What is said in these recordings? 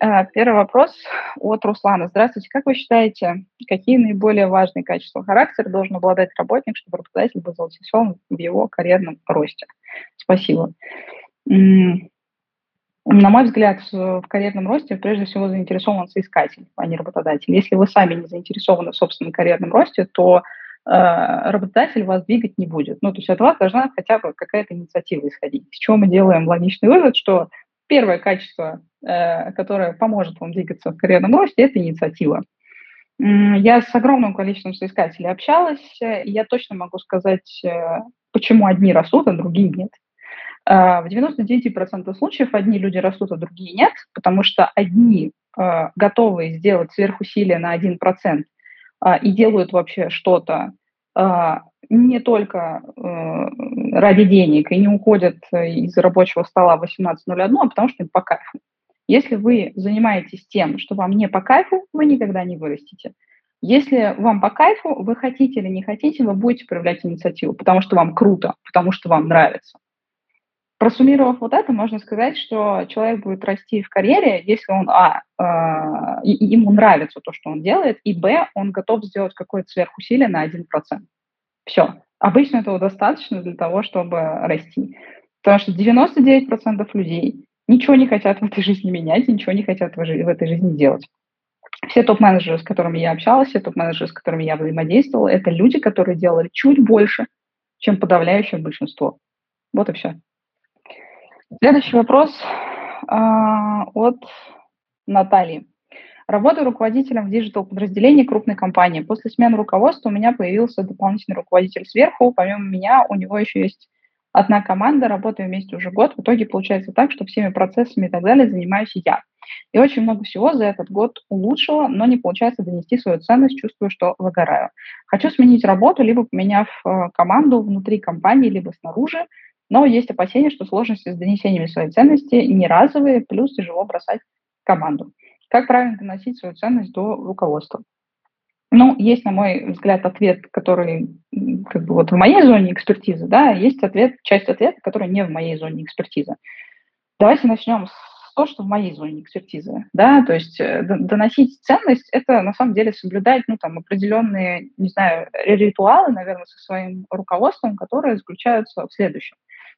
Э, первый вопрос от Руслана. Здравствуйте. Как вы считаете, какие наиболее важные качества характера должен обладать работник, чтобы работодатель был заинтересован в его карьерном росте? Спасибо. На мой взгляд, в карьерном росте прежде всего заинтересован соискатель, а не работодатель. Если вы сами не заинтересованы в собственном карьерном росте, то э, работодатель вас двигать не будет. Ну, то есть от вас должна хотя бы какая-то инициатива исходить. С чего мы делаем логичный вывод, что первое качество которая поможет вам двигаться в карьерном росте, это инициатива. Я с огромным количеством соискателей общалась, и я точно могу сказать, э, почему одни растут, а другие нет. Э, в 99% случаев одни люди растут, а другие нет, потому что одни готовы сделать сверхусилие на 1% и делают вообще что-то не только ради денег и не уходят из рабочего стола в 18.01, а потому что им по кайфу. Если вы занимаетесь тем, что вам не по кайфу, вы никогда не вырастете. Если вам по кайфу, вы хотите или не хотите, вы будете проявлять инициативу, потому что вам круто, потому что вам нравится. Просуммировав вот это, можно сказать, что человек будет расти в карьере, если он, а, э, ему нравится то, что он делает, и, б, он готов сделать какое-то сверхусилие на 1%. Все. Обычно этого достаточно для того, чтобы расти. Потому что 99% людей ничего не хотят в этой жизни менять, ничего не хотят в этой жизни делать. Все топ-менеджеры, с которыми я общалась, все топ-менеджеры, с которыми я взаимодействовала, это люди, которые делали чуть больше, чем подавляющее большинство. Вот и все. Следующий вопрос э, от Натальи. Работаю руководителем в диджитал-подразделении крупной компании. После смены руководства у меня появился дополнительный руководитель сверху. Помимо меня у него еще есть одна команда, работаем вместе уже год. В итоге получается так, что всеми процессами и так далее занимаюсь я. И очень много всего за этот год улучшила, но не получается донести свою ценность, чувствую, что выгораю. Хочу сменить работу, либо поменяв э, команду внутри компании, либо снаружи, но есть опасения, что сложности с донесением своей ценности не разовые, плюс тяжело бросать команду. Как правильно доносить свою ценность до руководства? Ну, есть, на мой взгляд, ответ, который как бы вот в моей зоне экспертизы, да, есть ответ, часть ответа, которая не в моей зоне экспертизы. Давайте начнем с того, что в моей зоне экспертизы, да, то есть э, доносить ценность – это на самом деле соблюдать, ну, там, определенные, не знаю, ритуалы, наверное, со своим руководством, которые заключаются в следующем.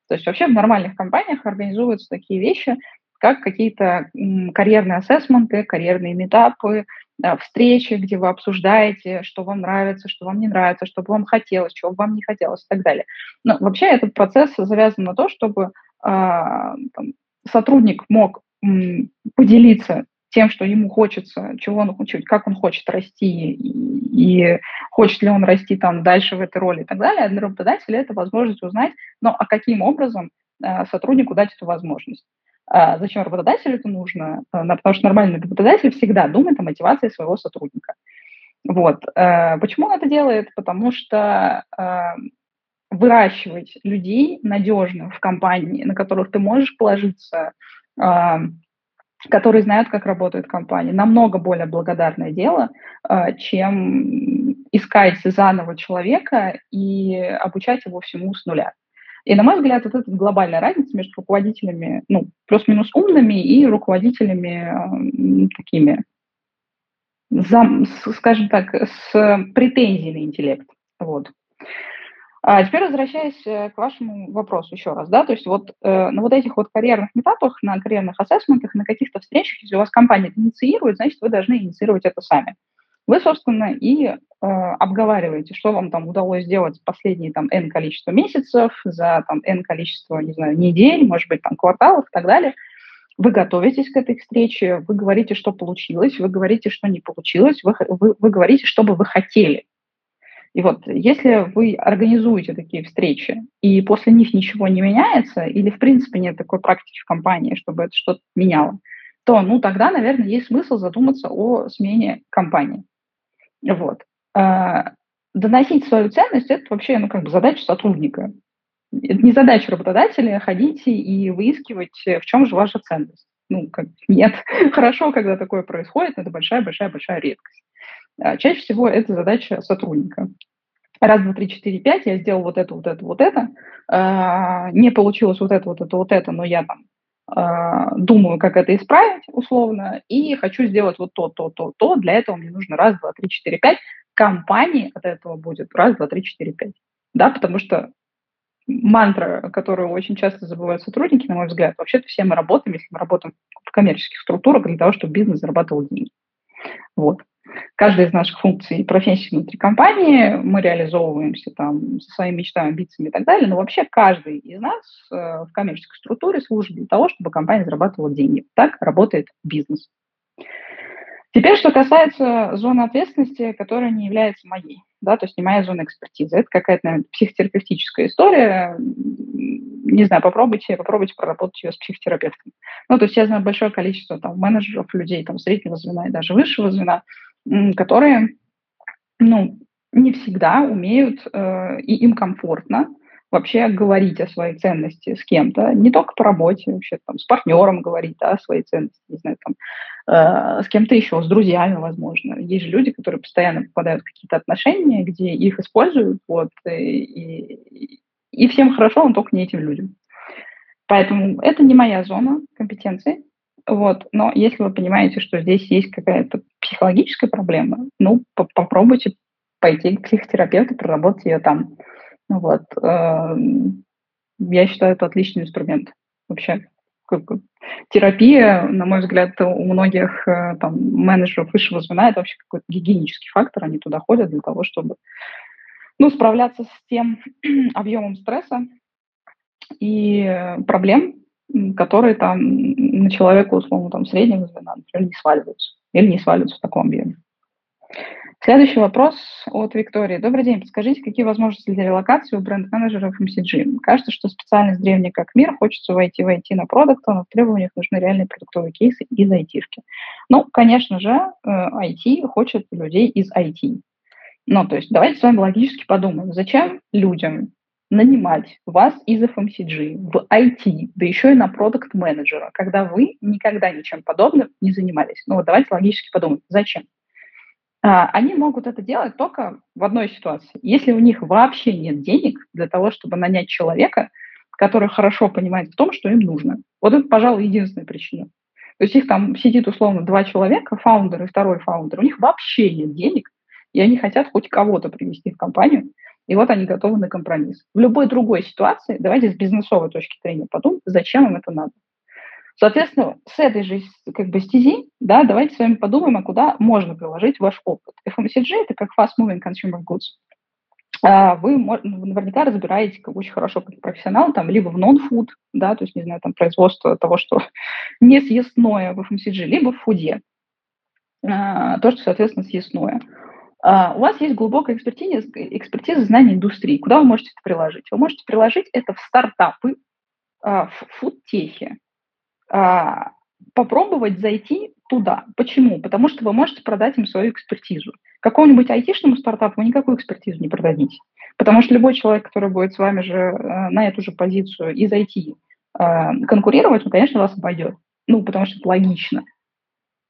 То есть вообще в нормальных компаниях организуются такие вещи, как какие-то карьерные ассессменты, карьерные метапы, встречи, где вы обсуждаете, что вам нравится, что вам не нравится, что бы вам хотелось, чего бы вам не хотелось и так далее. Но вообще этот процесс завязан на то, чтобы э, там, сотрудник мог поделиться тем, что ему хочется, чего он хочет, как он хочет расти, и, и хочет ли он расти там дальше в этой роли и так далее. А для работодателя это возможность узнать, но а каким образом э, сотруднику дать эту возможность. А зачем работодателю это нужно? А, потому что нормальный работодатель всегда думает о мотивации своего сотрудника. Вот. А, почему он это делает? Потому что выращивать людей надежно в компании, на которых ты можешь положиться, которые знают, как работает компания. Намного более благодарное дело, чем искать заново человека и обучать его всему с нуля. И, на мой взгляд, вот эта глобальная разница между руководителями, ну, плюс-минус умными и руководителями э, такими, зам, скажем так, с претензией на интеллект. Вот. А теперь возвращаясь э, к вашему вопросу еще раз, да, то есть вот э, на вот этих вот карьерных метапах, на карьерных ассессментах, на каких-то встречах, если у вас компания инициирует, значит, вы должны инициировать это сами. Вы, собственно, и э, обговариваете, что вам там удалось сделать последние там N количество месяцев, за там N количество, не знаю, недель, может быть, там кварталов и так далее. Вы готовитесь к этой встрече, вы говорите, что получилось, вы говорите, что не получилось, вы, вы, вы говорите, что бы вы хотели. И вот если вы организуете такие встречи, и после них ничего не меняется, или в принципе нет такой практики в компании, чтобы это что-то меняло, то, ну, тогда, наверное, есть смысл задуматься о смене компании. Вот. А, доносить свою ценность – это вообще, ну, как бы задача сотрудника. Это не задача работодателя ходить и выискивать, в чем же ваша ценность. Ну, как, нет. Хорошо, когда такое происходит, но это большая-большая-большая редкость. А, чаще всего это задача сотрудника. Раз, два, три, четыре, пять, я сделал вот это, вот это, вот это. А, не получилось вот это, вот это, вот это, но я там думаю, как это исправить условно, и хочу сделать вот то, то, то, то. Для этого мне нужно раз, два, три, четыре, пять. Компании от этого будет раз, два, три, четыре, пять. Да, потому что мантра, которую очень часто забывают сотрудники, на мой взгляд, вообще-то все мы работаем, если мы работаем в коммерческих структурах для того, чтобы бизнес зарабатывал деньги. Вот каждая из наших функций и профессий внутри компании, мы реализовываемся там со своими мечтами, амбициями и так далее, но вообще каждый из нас э, в коммерческой структуре служит для того, чтобы компания зарабатывала деньги. Так работает бизнес. Теперь, что касается зоны ответственности, которая не является моей, да, то есть не моя зона экспертизы. Это какая-то, наверное, психотерапевтическая история. Не знаю, попробуйте, попробуйте проработать ее с психотерапевтом. Ну, то есть я знаю большое количество там менеджеров, людей там среднего звена и даже высшего звена, которые, ну, не всегда умеют, э, и им комфортно вообще говорить о своей ценности с кем-то, не только по работе, вообще там с партнером говорить да, о своей ценности, не знаю, там, э, с кем-то еще, с друзьями, возможно. Есть же люди, которые постоянно попадают в какие-то отношения, где их используют, вот, и, и, и всем хорошо, но только не этим людям. Поэтому это не моя зона компетенции, вот. Но если вы понимаете, что здесь есть какая-то психологическая проблема, ну, попробуйте пойти к психотерапевту, проработать ее там. Вот. Эм, я считаю, это отличный инструмент вообще. Терапия, на мой взгляд, у многих э, там, менеджеров высшего звена это вообще какой-то гигиенический фактор. Они туда ходят для того, чтобы ну, справляться с тем объемом стресса и проблем, которые там на человека, условно, там, среднего звена, например, не сваливаются или не сваливаются в таком объеме. Следующий вопрос от Виктории. Добрый день. Подскажите, какие возможности для релокации у бренд-менеджеров MCG? Кажется, что специальность древняя как мир, хочется войти в на продукт, но в требованиях нужны реальные продуктовые кейсы из IT-шки. Ну, конечно же, IT э, хочет людей из IT. Ну, то есть давайте с вами логически подумаем, зачем людям нанимать вас из FMCG в IT, да еще и на продукт-менеджера, когда вы никогда ничем подобным не занимались. Ну вот давайте логически подумаем, зачем? А, они могут это делать только в одной ситуации. Если у них вообще нет денег для того, чтобы нанять человека, который хорошо понимает в том, что им нужно. Вот это, пожалуй, единственная причина. То есть их там сидит условно два человека, фаундер и второй фаундер, у них вообще нет денег, и они хотят хоть кого-то привести в компанию, и вот они готовы на компромисс. В любой другой ситуации, давайте с бизнесовой точки зрения подумаем, зачем им это надо. Соответственно, с этой же как бы стези, да, давайте с вами подумаем, а куда можно приложить ваш опыт. FMCG – это как fast-moving consumer goods. А вы наверняка разбираете как очень хорошо как профессионал, там, либо в нон-фуд, да, то есть, не знаю, там, производство того, что не съестное в FMCG, либо в фуде, а, то, что, соответственно, съестное. Uh, у вас есть глубокая экспертиза, экспертиза знаний индустрии. Куда вы можете это приложить? Вы можете приложить это в стартапы, в фудтехе. Uh, попробовать зайти туда. Почему? Потому что вы можете продать им свою экспертизу. Какому-нибудь айтишному стартапу вы никакую экспертизу не продадите. Потому что любой человек, который будет с вами же на эту же позицию из IT конкурировать, он, конечно, вас обойдет. Ну, потому что это логично.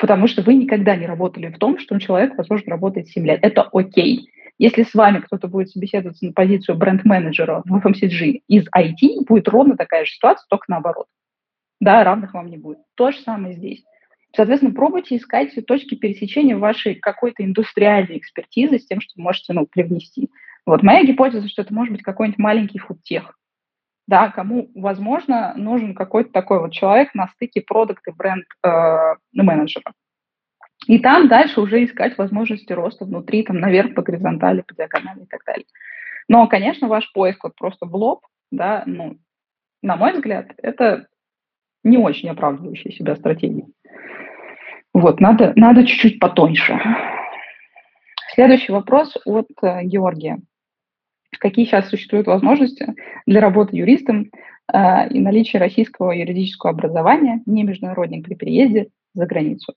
Потому что вы никогда не работали в том, что человек, возможно, работает 7 лет. Это окей. Если с вами кто-то будет собеседоваться на позицию бренд-менеджера в FMCG из IT, будет ровно такая же ситуация, только наоборот. Да, равных вам не будет. То же самое здесь. Соответственно, пробуйте искать точки пересечения вашей какой-то индустриальной экспертизы с тем, что вы можете ну, привнести. Вот моя гипотеза, что это может быть какой-нибудь маленький фудтех, да, кому, возможно, нужен какой-то такой вот человек на стыке продукт и бренд э, менеджера. И там дальше уже искать возможности роста внутри, там, наверх по горизонтали, по диагонали и так далее. Но, конечно, ваш поиск вот просто в лоб, да, ну, на мой взгляд, это не очень оправдывающая себя стратегия. Вот, надо, надо чуть-чуть потоньше. Следующий вопрос от э, Георгия. Какие сейчас существуют возможности для работы юристом э, и наличия российского юридического образования, не международник при переезде за границу?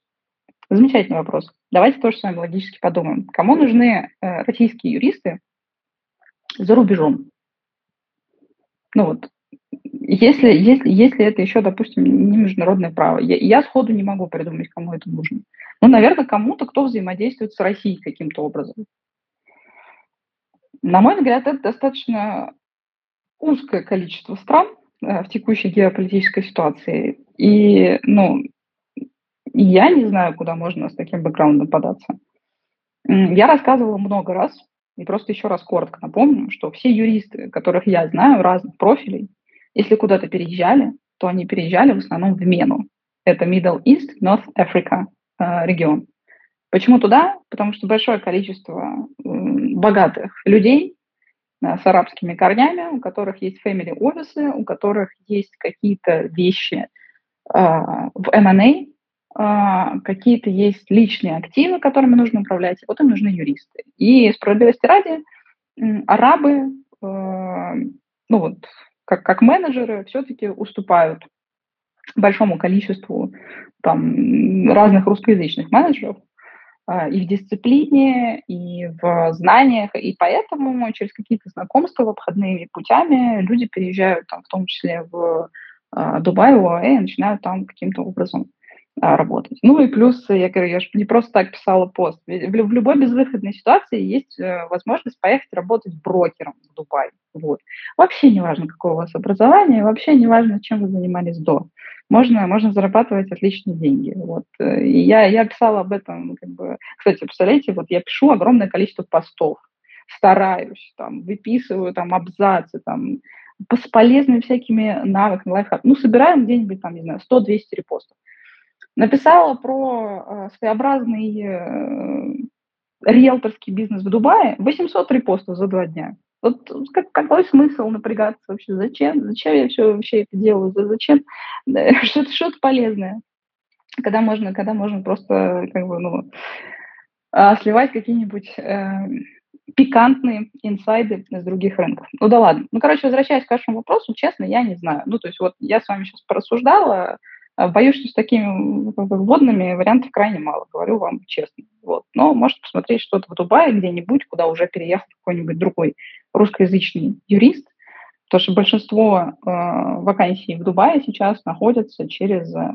Замечательный вопрос. Давайте тоже с вами логически подумаем. Кому нужны э, российские юристы за рубежом? Ну вот, если, если, если это еще, допустим, не международное право, я, я сходу не могу придумать, кому это нужно. Ну, наверное, кому-то, кто взаимодействует с Россией каким-то образом. На мой взгляд, это достаточно узкое количество стран э, в текущей геополитической ситуации. И, ну, я не знаю, куда можно с таким бэкграундом податься. Я рассказывала много раз, и просто еще раз коротко напомню, что все юристы, которых я знаю, разных профилей, если куда-то переезжали, то они переезжали в основном в Мену. Это Middle East, North Africa э, регион. Почему туда? Потому что большое количество богатых людей э, с арабскими корнями, у которых есть family офисы, у которых есть какие-то вещи э, в M&A, э, какие-то есть личные активы, которыми нужно управлять, вот им нужны юристы. И справедливости ради, арабы, ну вот как, как менеджеры все-таки уступают большому количеству там, разных русскоязычных менеджеров и в дисциплине, и в знаниях, и поэтому через какие-то знакомства обходными путями люди переезжают там, в том числе в а, Дубай, в ОАЭ, и начинают там каким-то образом а, работать. Ну и плюс, я говорю, я же не просто так писала пост. В, любой безвыходной ситуации есть э, возможность поехать работать брокером в Дубай. Вот. Вообще не важно, какое у вас образование, вообще не важно, чем вы занимались до. Можно, можно зарабатывать отличные деньги. Вот. И я, я писала об этом, как бы, кстати, представляете, вот я пишу огромное количество постов, стараюсь, там, выписываю там абзацы, там, с полезными всякими навыками, лайфхаками. Ну, собираем где-нибудь, там, не знаю, 100-200 репостов. Написала про э, своеобразный э, риэлторский бизнес в Дубае, 800 репостов за два дня. Вот как, какой смысл напрягаться вообще? Зачем? Зачем я все вообще это делаю? Зачем? Что-то, что-то полезное. Когда можно, когда можно просто как бы, ну, а, сливать какие-нибудь э, пикантные инсайды с других рынков. Ну да ладно. Ну, короче, возвращаясь к вашему вопросу, честно, я не знаю. Ну, то есть вот я с вами сейчас порассуждала, боюсь, что с такими как вводными вариантов крайне мало, говорю вам честно. Вот. Но может посмотреть что-то в Дубае где-нибудь, куда уже переехал какой-нибудь другой русскоязычный юрист, потому что большинство э, вакансий в Дубае сейчас находятся через э,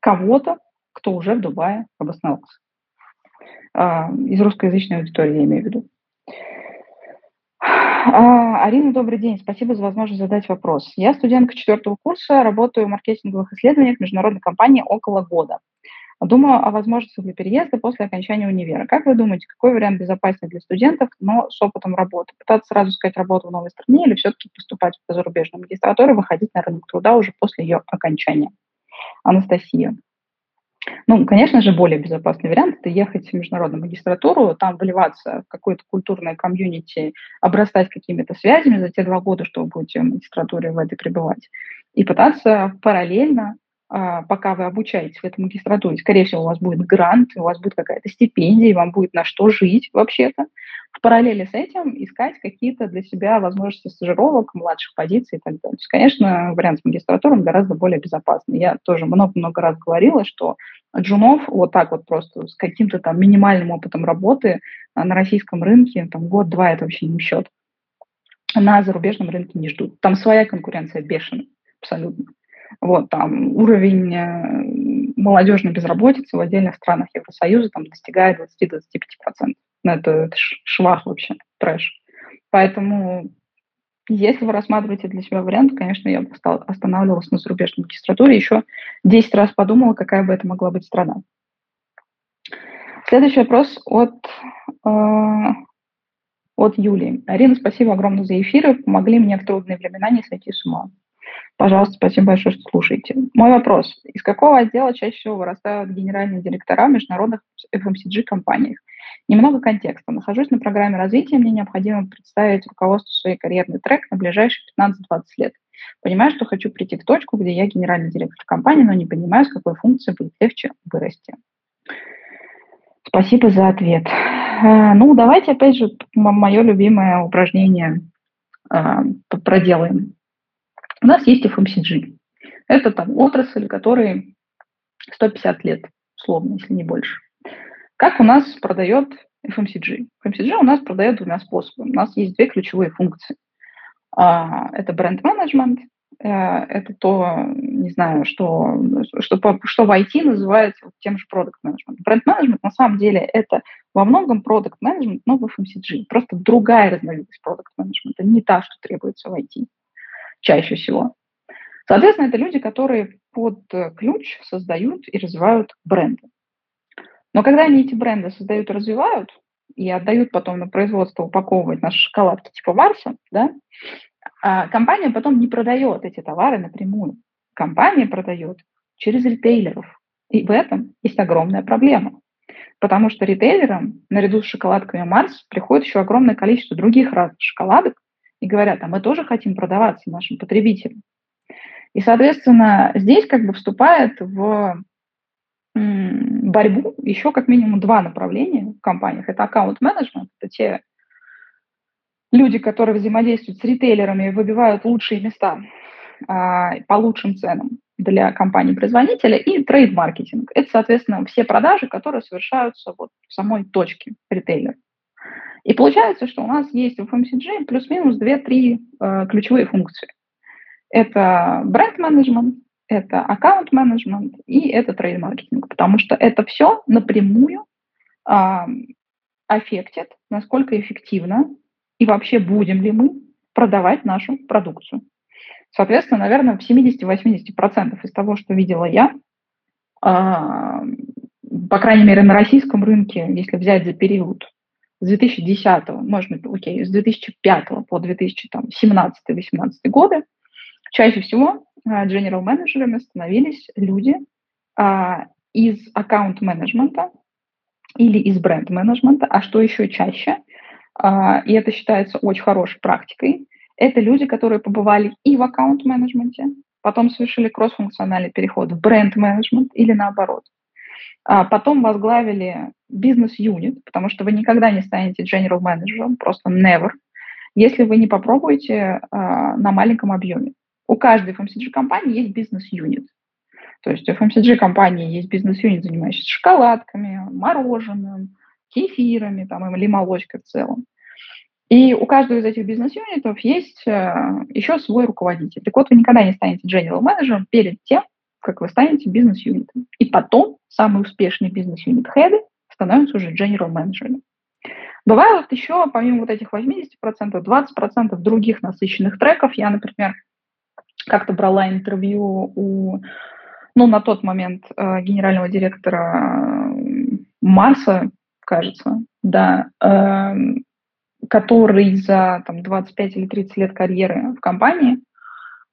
кого-то, кто уже в Дубае обосновался. Э, из русскоязычной аудитории я имею в виду. А, Арина, добрый день. Спасибо за возможность задать вопрос. Я студентка четвертого курса, работаю в маркетинговых исследованиях международной компании около года. Думаю о возможности для переезда после окончания универа. Как вы думаете, какой вариант безопаснее для студентов, но с опытом работы? Пытаться сразу искать работу в новой стране или все-таки поступать в зарубежную магистратуру и выходить на рынок труда уже после ее окончания? Анастасия. Ну, конечно же, более безопасный вариант – это ехать в международную магистратуру, там вливаться в какое-то культурное комьюнити, обрастать какими-то связями за те два года, что вы будете в магистратуре в этой пребывать, и пытаться параллельно пока вы обучаетесь в этой магистратуре, скорее всего, у вас будет грант, у вас будет какая-то стипендия, и вам будет на что жить вообще-то. В параллели с этим искать какие-то для себя возможности стажировок, младших позиций и так далее. То есть, конечно, вариант с магистратурой гораздо более безопасный. Я тоже много-много раз говорила, что джунов вот так вот просто с каким-то там минимальным опытом работы на российском рынке, там год-два это вообще не счет. На зарубежном рынке не ждут. Там своя конкуренция бешеная, абсолютно. Вот там уровень э, молодежной безработицы в отдельных странах Евросоюза там достигает 20-25%. Ну, это, это швах вообще, трэш. Поэтому если вы рассматриваете для себя вариант, конечно, я бы останавливалась на зарубежной магистратуре, еще 10 раз подумала, какая бы это могла быть страна. Следующий вопрос от, э, от Юлии. Арина, спасибо огромное за эфиры. Помогли мне в трудные времена не сойти с ума. Пожалуйста, спасибо большое, что слушаете. Мой вопрос. Из какого отдела чаще всего вырастают генеральные директора в международных FMCG-компаниях? Немного контекста. Нахожусь на программе развития, мне необходимо представить руководству свой карьерный трек на ближайшие 15-20 лет. Понимаю, что хочу прийти в точку, где я генеральный директор компании, но не понимаю, с какой функцией будет легче вырасти. Спасибо за ответ. Э, ну, давайте опять же мое любимое упражнение э, проделаем. У нас есть FMCG. Это там отрасль, которой 150 лет, условно, если не больше. Как у нас продает FMCG? FMCG у нас продает двумя способами. У нас есть две ключевые функции. А, это бренд-менеджмент, э, это то, не знаю, что, что, что в IT называется тем же продукт менеджмент. Бренд-менеджмент на самом деле это во многом продукт менеджмент, но в FMCG. Просто другая разновидность продукт менеджмента, не та, что требуется в IT чаще всего. Соответственно, это люди, которые под ключ создают и развивают бренды. Но когда они эти бренды создают и развивают, и отдают потом на производство упаковывать наши шоколадки типа Марса, да, а компания потом не продает эти товары напрямую. Компания продает через ритейлеров. И в этом есть огромная проблема. Потому что ритейлерам, наряду с шоколадками Марс, приходит еще огромное количество других разных шоколадок и говорят, а мы тоже хотим продаваться нашим потребителям. И, соответственно, здесь как бы вступает в борьбу еще как минимум два направления в компаниях. Это аккаунт-менеджмент, это те люди, которые взаимодействуют с ритейлерами и выбивают лучшие места а, по лучшим ценам для компании-производителя, и трейд-маркетинг. Это, соответственно, все продажи, которые совершаются вот в самой точке ритейлера. И получается, что у нас есть в FMCG плюс-минус 2-3 э, ключевые функции. Это бренд-менеджмент, это аккаунт-менеджмент и это трейд-маркетинг, потому что это все напрямую а, аффектит, насколько эффективно и вообще будем ли мы продавать нашу продукцию. Соответственно, наверное, в 70-80% из того, что видела я, а, по крайней мере, на российском рынке, если взять за период с 2010, может быть, окей, с 2005 по 2017-2018 годы, чаще всего а, general менеджерами становились люди а, из аккаунт-менеджмента или из бренд-менеджмента, а что еще чаще, а, и это считается очень хорошей практикой, это люди, которые побывали и в аккаунт-менеджменте, потом совершили кросс-функциональный переход в бренд-менеджмент или наоборот. А потом возглавили бизнес-юнит, потому что вы никогда не станете general менеджером, просто never, если вы не попробуете а, на маленьком объеме. У каждой FMCG-компании есть бизнес-юнит. То есть у FMCG-компании есть бизнес-юнит, занимающийся шоколадками, мороженым, кефирами там, или молочкой в целом. И у каждого из этих бизнес-юнитов есть э, еще свой руководитель. Так вот, вы никогда не станете general менеджером перед тем, как вы станете бизнес-юнитом. И потом самые успешные бизнес-юнит-хеды становятся уже general менеджерами. Бывают еще, помимо вот этих 80%, 20% других насыщенных треков. Я, например, как-то брала интервью у, ну, на тот момент э, генерального директора э, Марса, кажется, да, э, который за там, 25 или 30 лет карьеры в компании, э,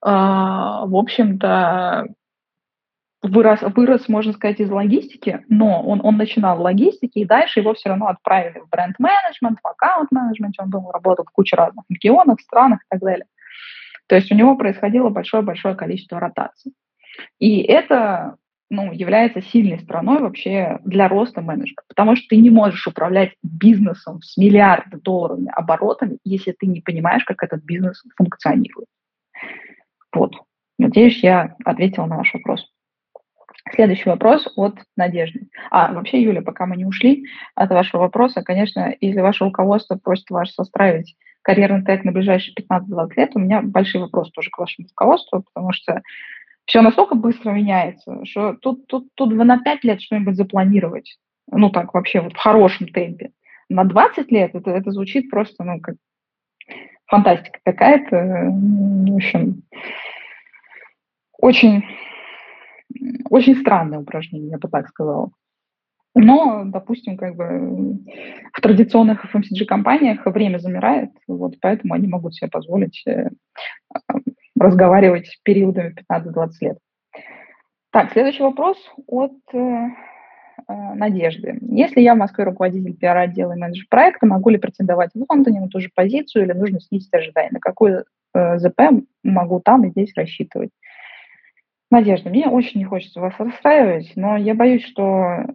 в общем-то, вырос, вырос, можно сказать, из логистики, но он, он начинал в логистике, и дальше его все равно отправили в бренд-менеджмент, в аккаунт-менеджмент, он был, работал в куче разных регионах, странах и так далее. То есть у него происходило большое-большое количество ротаций. И это ну, является сильной стороной вообще для роста менеджера, потому что ты не можешь управлять бизнесом с миллиардами долларовыми оборотами, если ты не понимаешь, как этот бизнес функционирует. Вот. Надеюсь, я ответила на ваш вопрос. Следующий вопрос от Надежды. А, вообще, Юля, пока мы не ушли от вашего вопроса, конечно, если ваше руководство просит вас состраивать карьерный трек на ближайшие 15-20 лет, у меня большой вопрос тоже к вашему руководству, потому что все настолько быстро меняется, что тут, тут, тут на 5 лет что-нибудь запланировать, ну так вообще вот в хорошем темпе. На 20 лет это, это звучит просто, ну, как фантастика какая-то. В общем, очень, очень странное упражнение, я бы так сказала. Но, допустим, как бы в традиционных FMCG-компаниях время замирает, вот поэтому они могут себе позволить э, разговаривать периодами 15-20 лет. Так, следующий вопрос от э, э, Надежды. Если я в Москве руководитель пиар-отдела и менеджер проекта, могу ли претендовать в Лондоне на ту же позицию или нужно снизить ожидания? На какой э, ЗП могу там и здесь рассчитывать? Надежда, мне очень не хочется вас расстраивать, но я боюсь, что э,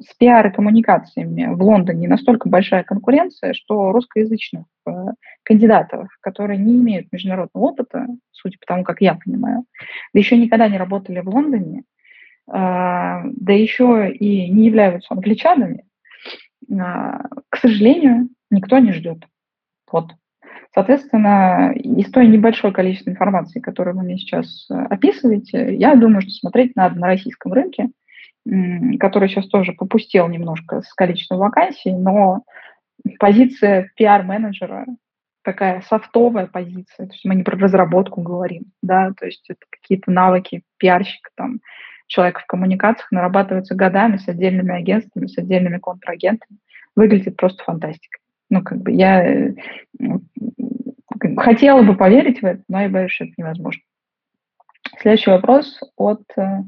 с пиар и коммуникациями в Лондоне настолько большая конкуренция, что русскоязычных э, кандидатов, которые не имеют международного опыта, судя по тому, как я понимаю, да еще никогда не работали в Лондоне, э, да еще и не являются англичанами, э, к сожалению, никто не ждет. Вот. Соответственно, из той небольшой количества информации, которую вы мне сейчас э, описываете, я думаю, что смотреть надо на российском рынке, который сейчас тоже попустел немножко с количеством вакансий, но позиция пиар-менеджера такая софтовая позиция, то есть мы не про разработку говорим, да, то есть это какие-то навыки пиарщика, там, человека в коммуникациях нарабатываются годами с отдельными агентствами, с отдельными контрагентами. Выглядит просто фантастика. Ну, как бы я э, хотела бы поверить в это, но я боюсь, что это невозможно. Следующий вопрос от э,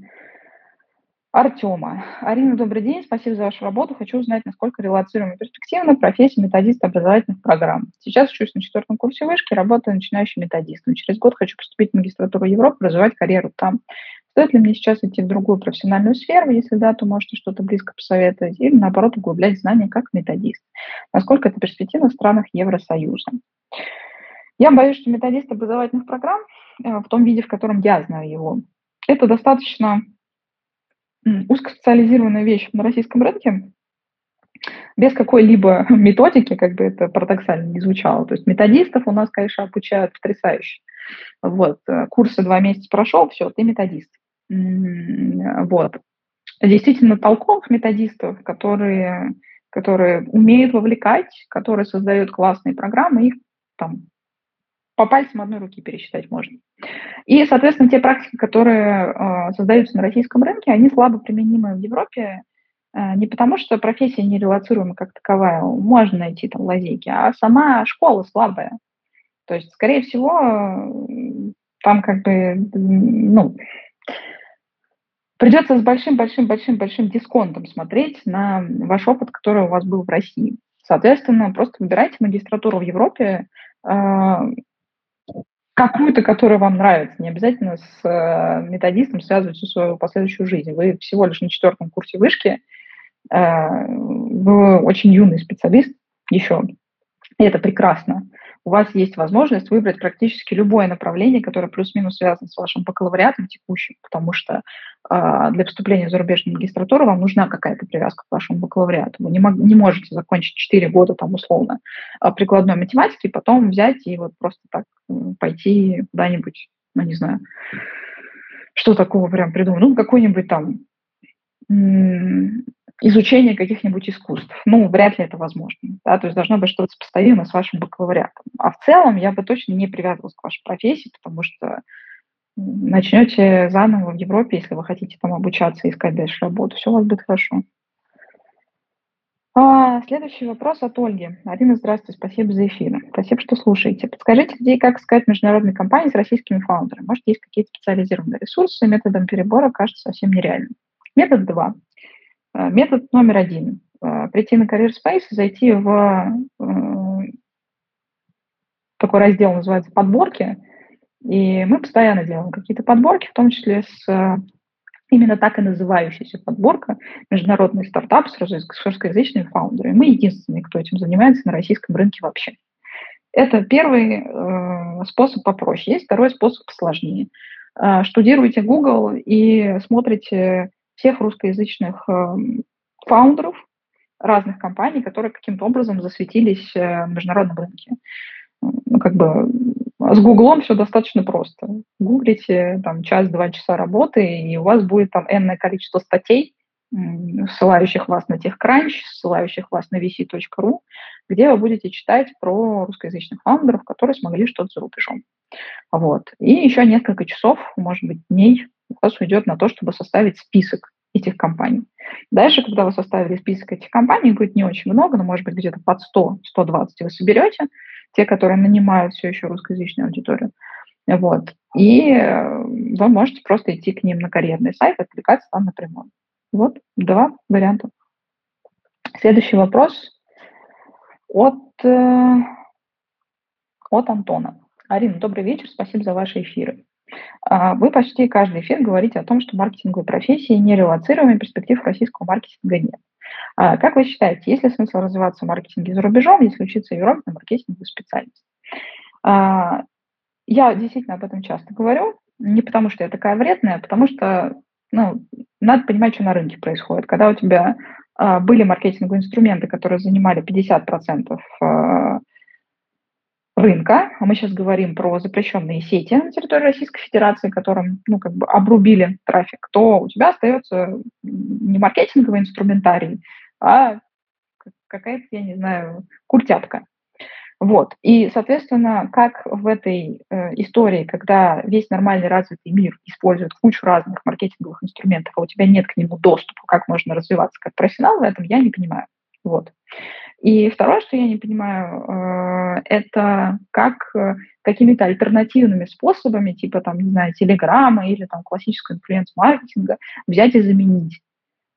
Артема. Арина, добрый день, спасибо за вашу работу. Хочу узнать, насколько релацируема перспективно профессия методиста образовательных программ. Сейчас учусь на четвертом курсе вышки, работаю начинающим методистом. Через год хочу поступить в магистратуру Европы, развивать карьеру там. Стоит ли мне сейчас идти в другую профессиональную сферу? Если да, то можете что-то близко посоветовать. Или, наоборот, углублять знания как методист. Насколько это перспективно в странах Евросоюза? Я боюсь, что методист образовательных программ э, в том виде, в котором я знаю его, это достаточно узкоспециализированная вещь на российском рынке, без какой-либо методики, как бы это парадоксально не звучало. То есть методистов у нас, конечно, обучают потрясающе. Вот, э, курсы два месяца прошел, все, ты методист. Вот. Действительно толковых методистов, которые, которые умеют вовлекать, которые создают классные программы, их там по пальцам одной руки пересчитать можно. И, соответственно, те практики, которые э, создаются на российском рынке, они слабо применимы в Европе, э, не потому что профессия не релацируема как таковая, можно найти там лазейки, а сама школа слабая. То есть, скорее всего, там как бы, ну, придется с большим-большим-большим-большим дисконтом смотреть на ваш опыт, который у вас был в России. Соответственно, просто выбирайте магистратуру в Европе, э, какую-то, которая вам нравится. Не обязательно с э, методистом связывать всю свою последующую жизнь. Вы всего лишь на четвертом курсе вышки, э, вы очень юный специалист еще, и это прекрасно у вас есть возможность выбрать практически любое направление, которое плюс-минус связано с вашим бакалавриатом текущим, потому что э, для поступления в зарубежную магистратуру вам нужна какая-то привязка к вашему бакалавриату. Вы не, мог, не можете закончить 4 года там условно а, прикладной математики, потом взять и вот просто так пойти куда-нибудь, ну не знаю, что такого прям придумать, ну какой-нибудь там изучение каких-нибудь искусств. Ну, вряд ли это возможно. Да? То есть должно быть что-то сопоставимое с вашим бакалавриатом. А в целом я бы точно не привязывалась к вашей профессии, потому что начнете заново в Европе, если вы хотите там обучаться искать дальше работу, все у вас будет хорошо. А, следующий вопрос от Ольги. Арина, здравствуйте, спасибо за эфир. Спасибо, что слушаете. Подскажите, где и как искать международные компании с российскими фаундерами? Может, есть какие-то специализированные ресурсы, методом перебора кажется совсем нереальным. Метод 2. Э, метод номер один. Э, прийти на Career Space и зайти в э, такой раздел, называется «Подборки». И мы постоянно делаем какие-то подборки, в том числе с именно так и называющаяся подборка «Международный стартап с русскоязычными фаундерами». Мы единственные, кто этим занимается на российском рынке вообще. Это первый э, способ попроще. Есть второй способ посложнее. Э, штудируйте Google и смотрите всех русскоязычных эм, фаундеров разных компаний, которые каким-то образом засветились э, в международном рынке. Ну, как бы С Гуглом все достаточно просто. Гуглите там час-два часа работы, и у вас будет там энное количество статей, ссылающих вас на TechCrunch, ссылающих вас на vc.ru, где вы будете читать про русскоязычных фаундеров, которые смогли что-то за рубежом. Вот. И еще несколько часов, может быть, дней вас уйдет на то, чтобы составить список этих компаний. Дальше, когда вы составили список этих компаний, будет не очень много, но, может быть, где-то под 100-120 вы соберете, те, которые нанимают все еще русскоязычную аудиторию. Вот. И э, вы можете просто идти к ним на карьерный сайт, откликаться там напрямую. Вот два варианта. Следующий вопрос от, э, от Антона. Арина, добрый вечер, спасибо за ваши эфиры. А, вы почти каждый эфир говорите о том, что маркетинговые профессии нерелацируемы, перспектив российского маркетинга нет. А, как вы считаете, есть ли смысл развиваться в маркетинге за рубежом, если учиться в Европе на маркетинговую специальность? А, я действительно об этом часто говорю, не потому что я такая вредная, а потому что ну, надо понимать, что на рынке происходит. Когда у тебя были маркетинговые инструменты, которые занимали 50% э, рынка, а мы сейчас говорим про запрещенные сети на территории Российской Федерации, которым, ну, как бы обрубили трафик, то у тебя остается не маркетинговый инструментарий, а какая-то, я не знаю, куртятка. Вот. И, соответственно, как в этой э, истории, когда весь нормальный развитый мир использует кучу разных маркетинговых инструментов, а у тебя нет к нему доступа, как можно развиваться как профессионал в этом, я не понимаю. Вот. И второе, что я не понимаю, э, это как э, какими-то альтернативными способами, типа там, не знаю, телеграмма или там классического инфлюенс-маркетинга взять и заменить.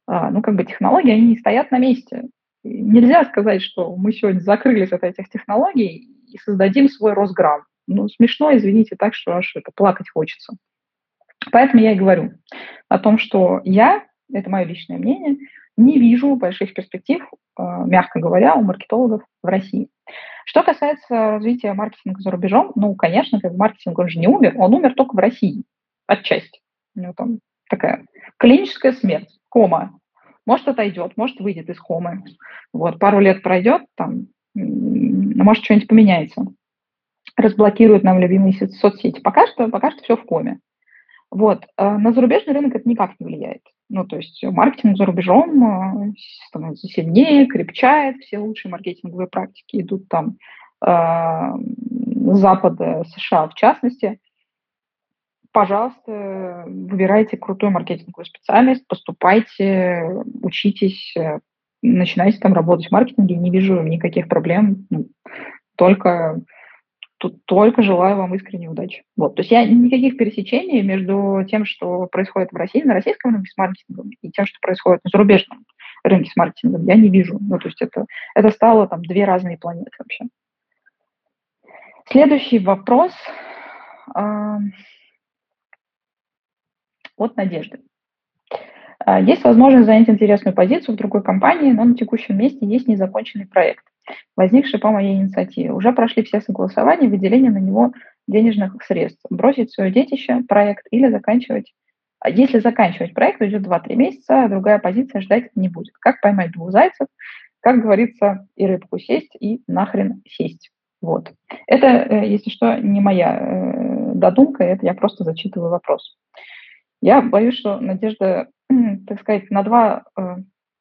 Э, ну, как бы технологии, они не стоят на месте нельзя сказать, что мы сегодня закрылись от этих технологий и создадим свой Росграм. Ну, смешно, извините, так что аж это плакать хочется. Поэтому я и говорю о том, что я, это мое личное мнение, не вижу больших перспектив, э, мягко говоря, у маркетологов в России. Что касается развития маркетинга за рубежом, ну, конечно, как маркетинг, он же не умер, он умер только в России, отчасти. У него там такая клиническая смерть, кома, может, отойдет, может, выйдет из хомы. Вот, пару лет пройдет, там, может, что-нибудь поменяется. Разблокируют нам любимые соцсети. Пока что, пока что все в коме. Вот. А на зарубежный рынок это никак не влияет. Ну, то есть маркетинг за рубежом а, становится сильнее, крепчает, все лучшие маркетинговые практики идут там э, Запада, США в частности пожалуйста, выбирайте крутую маркетинговую специальность, поступайте, учитесь, э, начинайте там работать в маркетинге. Не вижу никаких проблем, ну, только тут только желаю вам искренней удачи. Вот. То есть я никаких пересечений между тем, что происходит в России, на российском рынке с маркетингом, и тем, что происходит на зарубежном рынке с маркетингом, я не вижу. Ну, то есть это, это стало там две разные планеты вообще. Следующий вопрос от Надежды. А, есть возможность занять интересную позицию в другой компании, но на текущем месте есть незаконченный проект, возникший по моей инициативе. Уже прошли все согласования, выделение на него денежных средств. Бросить свое детище, проект или заканчивать. А если заканчивать проект, уйдет 2-3 месяца, а другая позиция ждать не будет. Как поймать двух зайцев? Как говорится, и рыбку сесть, и нахрен сесть. Вот. Это, э, если что, не моя э, додумка, это я просто зачитываю вопрос. Я боюсь, что Надежда, так сказать, на два э,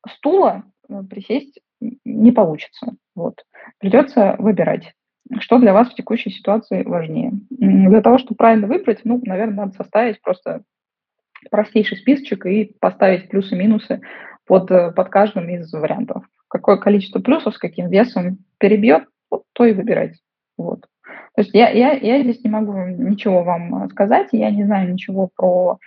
стула э, присесть не получится. Вот. Придется выбирать, что для вас в текущей ситуации важнее. Для того, чтобы правильно выбрать, ну, наверное, надо составить просто простейший списочек и поставить плюсы-минусы под, э, под каждым из вариантов. Какое количество плюсов с каким весом перебьет, вот, то и выбирать. Вот. То есть я, я, я здесь не могу ничего вам сказать, я не знаю ничего про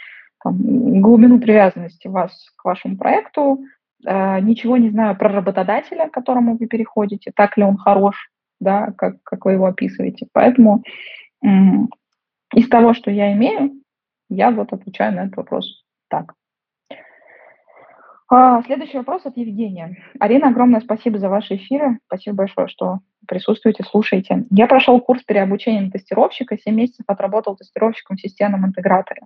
там, глубину привязанности вас к вашему проекту, э, ничего не знаю про работодателя, к которому вы переходите, так ли он хорош, да, как, как вы его описываете. Поэтому э, из того, что я имею, я вот отвечаю на этот вопрос так. А, следующий вопрос от Евгения. Арина, огромное спасибо за ваши эфиры. Спасибо большое, что присутствуете, слушаете. Я прошел курс переобучения на тестировщика, 7 месяцев отработал тестировщиком в системном интеграторе.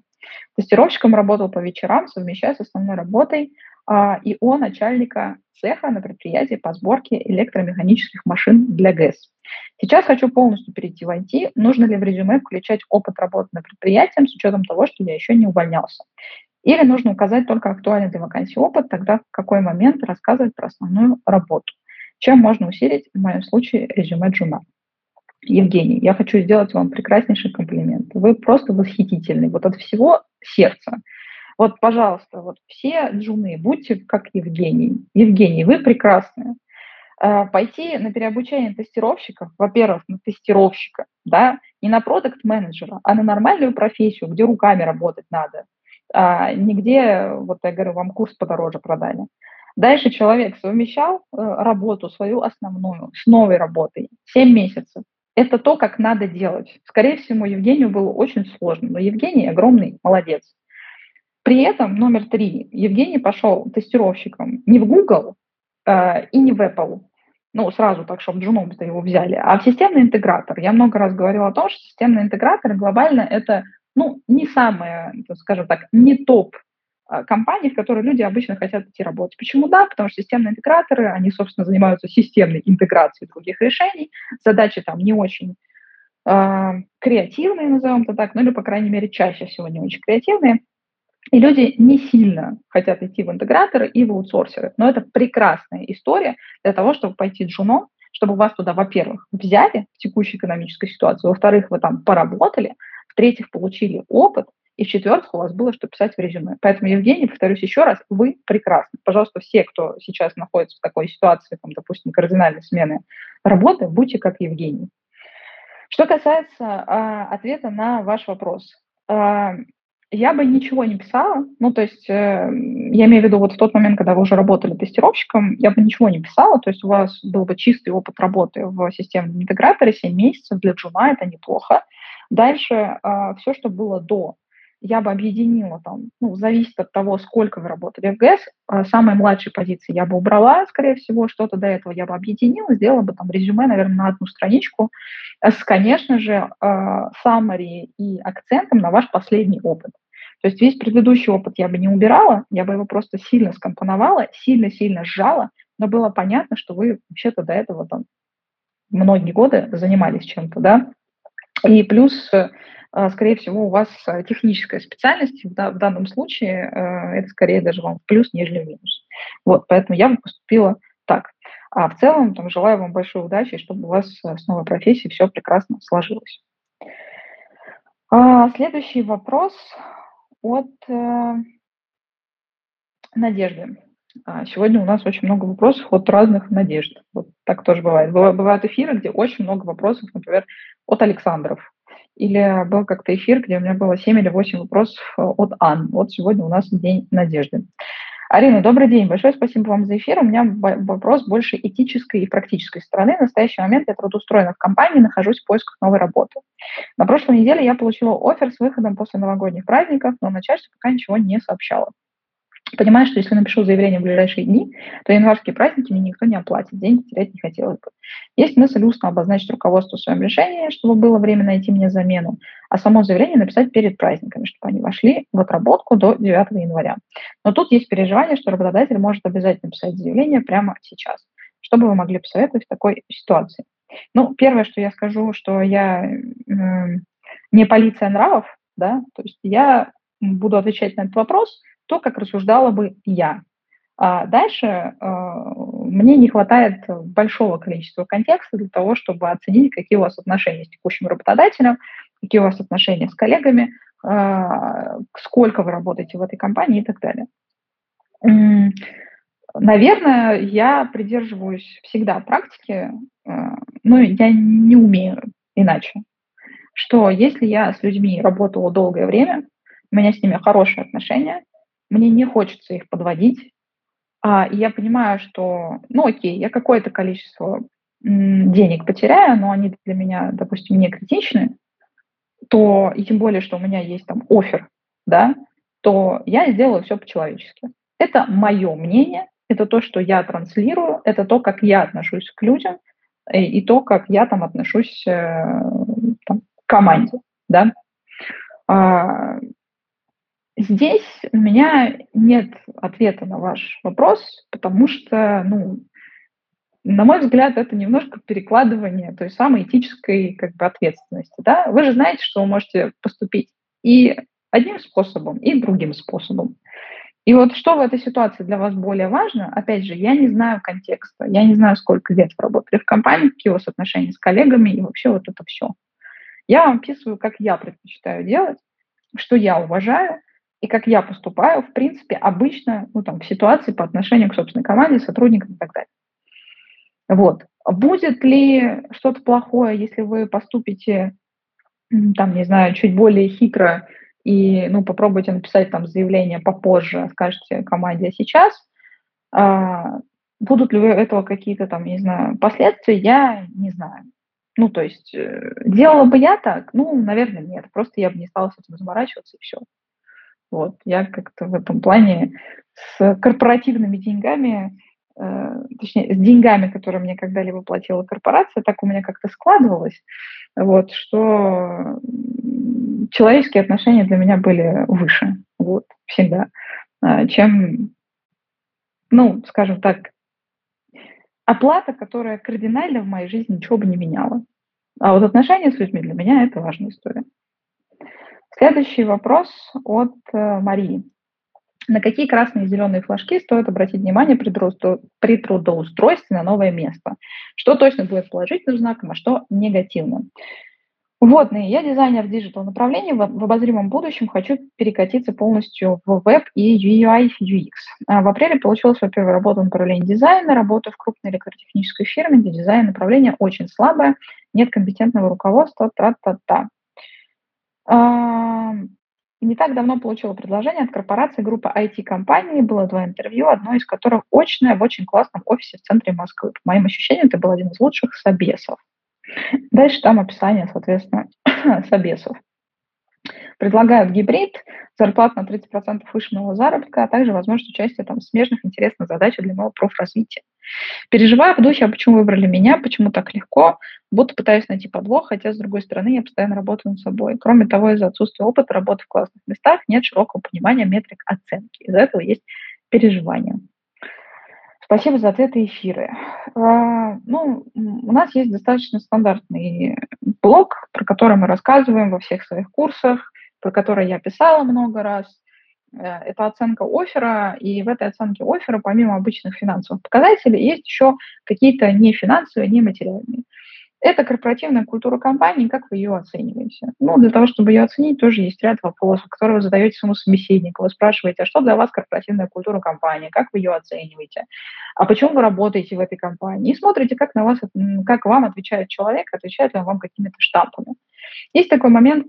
Тестировщиком работал по вечерам, совмещая с основной работой. а, ИО начальника цеха на предприятии по сборке электромеханических машин для ГЭС. Сейчас хочу полностью перейти в IT. Нужно ли в резюме включать опыт работы на предприятии с учетом того, что я еще не увольнялся? Или нужно указать только актуальный для вакансии опыт, тогда в какой момент рассказывать про основную работу? Чем можно усилить, в моем случае, резюме джуна? Евгений, я хочу сделать вам прекраснейший комплимент. Вы просто восхитительный. Вот от всего сердца. Вот, пожалуйста, вот все джуны, будьте как Евгений. Евгений, вы прекрасные. А, пойти на переобучение тестировщиков, во-первых, на тестировщика, да, не на продукт-менеджера, а на нормальную профессию, где руками работать надо, а нигде, вот я говорю, вам курс подороже продали. Дальше человек совмещал э, работу свою основную с новой работой 7 месяцев. Это то, как надо делать. Скорее всего, Евгению было очень сложно, но Евгений огромный молодец. При этом номер три. Евгений пошел тестировщиком не в Google э, и не в Apple, ну, сразу так, чтобы джуном его взяли, а в системный интегратор. Я много раз говорила о том, что системный интегратор глобально это, ну, не самое, скажем так, не топ компаний, в которые люди обычно хотят идти работать. Почему да? Потому что системные интеграторы, они, собственно, занимаются системной интеграцией других решений. Задачи там не очень э, креативные, назовем это так, ну или, по крайней мере, чаще всего не очень креативные. И люди не сильно хотят идти в интеграторы и в аутсорсеры. Но это прекрасная история для того, чтобы пойти джуном, чтобы вас туда, во-первых, взяли в текущей экономической ситуации, во-вторых, вы там поработали, в-третьих, получили опыт, и в-четвертых, у вас было что писать в резюме. Поэтому, Евгений, повторюсь еще раз, вы прекрасны. Пожалуйста, все, кто сейчас находится в такой ситуации, там, допустим, кардинальной смены работы, будьте как Евгений. Что касается а, ответа на ваш вопрос. А, я бы ничего не писала. Ну, то есть, э, я имею в виду вот в тот момент, когда вы уже работали тестировщиком, я бы ничего не писала. То есть у вас был бы чистый опыт работы в системном интеграторе, 7 месяцев для джуна, это неплохо. Дальше э, все, что было до я бы объединила там, ну, зависит от того, сколько вы работали в ГЭС. А самые младшие позиции я бы убрала, скорее всего, что-то до этого я бы объединила, сделала бы там резюме, наверное, на одну страничку с, конечно же, summary и акцентом на ваш последний опыт. То есть весь предыдущий опыт я бы не убирала, я бы его просто сильно скомпоновала, сильно-сильно сжала, но было понятно, что вы вообще-то до этого там многие годы занимались чем-то, да. И плюс, э, скорее всего, у вас техническая специальность, в данном случае э, это скорее даже вам в плюс, нежели в минус. Вот, поэтому я бы поступила так. А в целом, там, желаю вам большой удачи, чтобы у вас с новой профессией все прекрасно сложилось. А, следующий вопрос от э, Надежды. А, сегодня у нас очень много вопросов от разных надежд. Вот так тоже бывает. Бывают эфиры, где очень много вопросов, например, от Александров. Или был как-то эфир, где у меня было 7 или 8 вопросов э, от Ан. Вот сегодня у нас День надежды. Арина, добрый день. Большое спасибо вам за эфир. У меня вопрос больше этической и практической стороны. В настоящий момент я трудоустроена в компании, нахожусь в поисках новой работы. На прошлой неделе я получила офер с выходом после новогодних праздников, но начальство пока ничего не сообщало. Понимаю, что если напишу заявление в ближайшие дни, то январские праздники мне никто не оплатит, деньги терять не хотелось бы. Есть мысль устно обозначить руководству в своем решении, чтобы было время найти мне замену, а само заявление написать перед праздниками, чтобы они вошли в отработку до 9 января. Но тут есть переживание, что работодатель может обязательно писать заявление прямо сейчас. Что бы вы могли посоветовать в такой ситуации? Ну, первое, что я скажу, что я э, не полиция нравов, да, то есть я буду отвечать на этот вопрос – то, как рассуждала бы я. А дальше э, мне не хватает большого количества контекста для того, чтобы оценить, какие у вас отношения с текущим работодателем, какие у вас отношения с коллегами, э, сколько вы работаете в этой компании и так далее. Наверное, я придерживаюсь всегда практики, э, ну, я не умею иначе, что если я с людьми работала долгое время, у меня с ними хорошие отношения, мне не хочется их подводить, а, и я понимаю, что, ну окей, я какое-то количество денег потеряю, но они для меня, допустим, не критичны, то, и тем более, что у меня есть там офер, да, то я сделаю все по-человечески. Это мое мнение, это то, что я транслирую, это то, как я отношусь к людям, и, и то, как я там отношусь э, там, к команде, да. А, здесь у меня нет ответа на ваш вопрос, потому что, ну, на мой взгляд, это немножко перекладывание той самой этической как бы, ответственности. Да? Вы же знаете, что вы можете поступить и одним способом, и другим способом. И вот что в этой ситуации для вас более важно, опять же, я не знаю контекста, я не знаю, сколько лет вы работали в компании, какие у вас отношения с коллегами и вообще вот это все. Я вам описываю, как я предпочитаю делать, что я уважаю, и как я поступаю, в принципе, обычно ну, там, в ситуации по отношению к собственной команде, сотрудникам и так далее. Вот. Будет ли что-то плохое, если вы поступите, там, не знаю, чуть более хитро и, ну, попробуйте написать там заявление попозже, скажете команде сейчас, а, будут ли у этого какие-то там, не знаю, последствия, я не знаю. Ну, то есть, э, делала бы я так? Ну, наверное, нет. Просто я бы не стала с этим заморачиваться, и все. Вот, я как-то в этом плане с корпоративными деньгами Э, точнее, с деньгами, которые мне когда-либо платила корпорация, так у меня как-то складывалось, вот, что человеческие отношения для меня были выше, вот, всегда, а, чем, ну, скажем так, оплата, которая кардинально в моей жизни ничего бы не меняла. А вот отношения с людьми для меня это важная история. Следующий вопрос от э, Марии. На какие красные и зеленые флажки стоит обратить внимание при, трудоустройстве на новое место? Что точно будет положительным знаком, а что негативным? Вводные. Я дизайнер digital направления. В, обозримом будущем хочу перекатиться полностью в веб и UI UX. А в апреле получила свою первую работу в направлении дизайна. Работаю в крупной электротехнической фирме, где дизайн направления очень слабое, нет компетентного руководства, та-та-та. Не так давно получила предложение от корпорации группы IT-компаний. Было два интервью, одно из которых очное в очень классном офисе в центре Москвы. По моим ощущениям, это был один из лучших собесов. Дальше там описание, соответственно, собесов. Предлагают гибрид, зарплату на 30% выше моего заработка, а также возможность участия там, в смежных интересных задачах для моего профразвития. Переживаю в духе, а почему выбрали меня, почему так легко, будто пытаюсь найти подвох, хотя, с другой стороны, я постоянно работаю над собой. Кроме того, из-за отсутствия опыта работы в классных местах нет широкого понимания метрик оценки. Из-за этого есть переживания. Спасибо за ответы эфиры. А, ну, у нас есть достаточно стандартный блог, про который мы рассказываем во всех своих курсах, про который я писала много раз. Э, это оценка оффера, и в этой оценке оффера, помимо обычных финансовых показателей, есть еще какие-то не финансовые, не материальные. Это корпоративная культура компании, как вы ее оцениваете? Ну, для того, чтобы ее оценить, тоже есть ряд вопросов, которые вы задаете своему собеседнику. Вы спрашиваете, а что для вас корпоративная культура компании, как вы ее оцениваете, а почему вы работаете в этой компании, и смотрите, как, на вас, как вам отвечает человек, отвечает ли он вам какими-то штампами. Есть такой момент,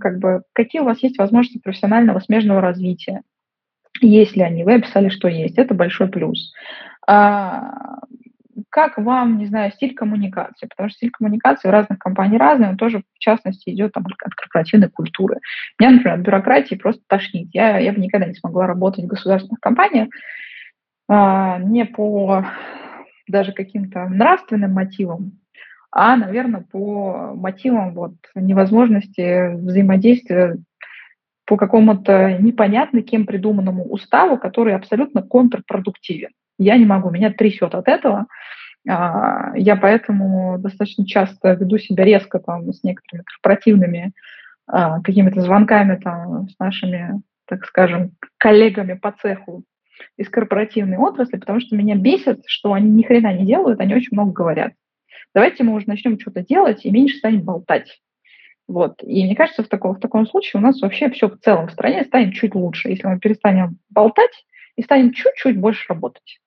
как бы, какие у вас есть возможности профессионального смежного развития, есть ли они, вы описали, что есть, это большой плюс. А, как вам, не знаю, стиль коммуникации, потому что стиль коммуникации у разных компаний разный, он тоже, в частности, идет там, от корпоративной культуры. Меня, например, от бюрократии просто тошнит. Я, я бы никогда не смогла работать в государственных компаниях а, не по даже каким-то нравственным мотивам, а, наверное, по мотивам вот, невозможности взаимодействия по какому-то непонятно кем придуманному уставу, который абсолютно контрпродуктивен. Я не могу, меня трясет от этого. А, я поэтому достаточно часто веду себя резко там, с некоторыми корпоративными а, какими-то звонками там, с нашими, так скажем, коллегами по цеху из корпоративной отрасли, потому что меня бесит, что они ни хрена не делают, они очень много говорят. Давайте мы уже начнем что-то делать и меньше станем болтать. Вот. И мне кажется, в таком, в таком случае у нас вообще все в целом в стране станет чуть лучше, если мы перестанем болтать и станем чуть-чуть больше работать.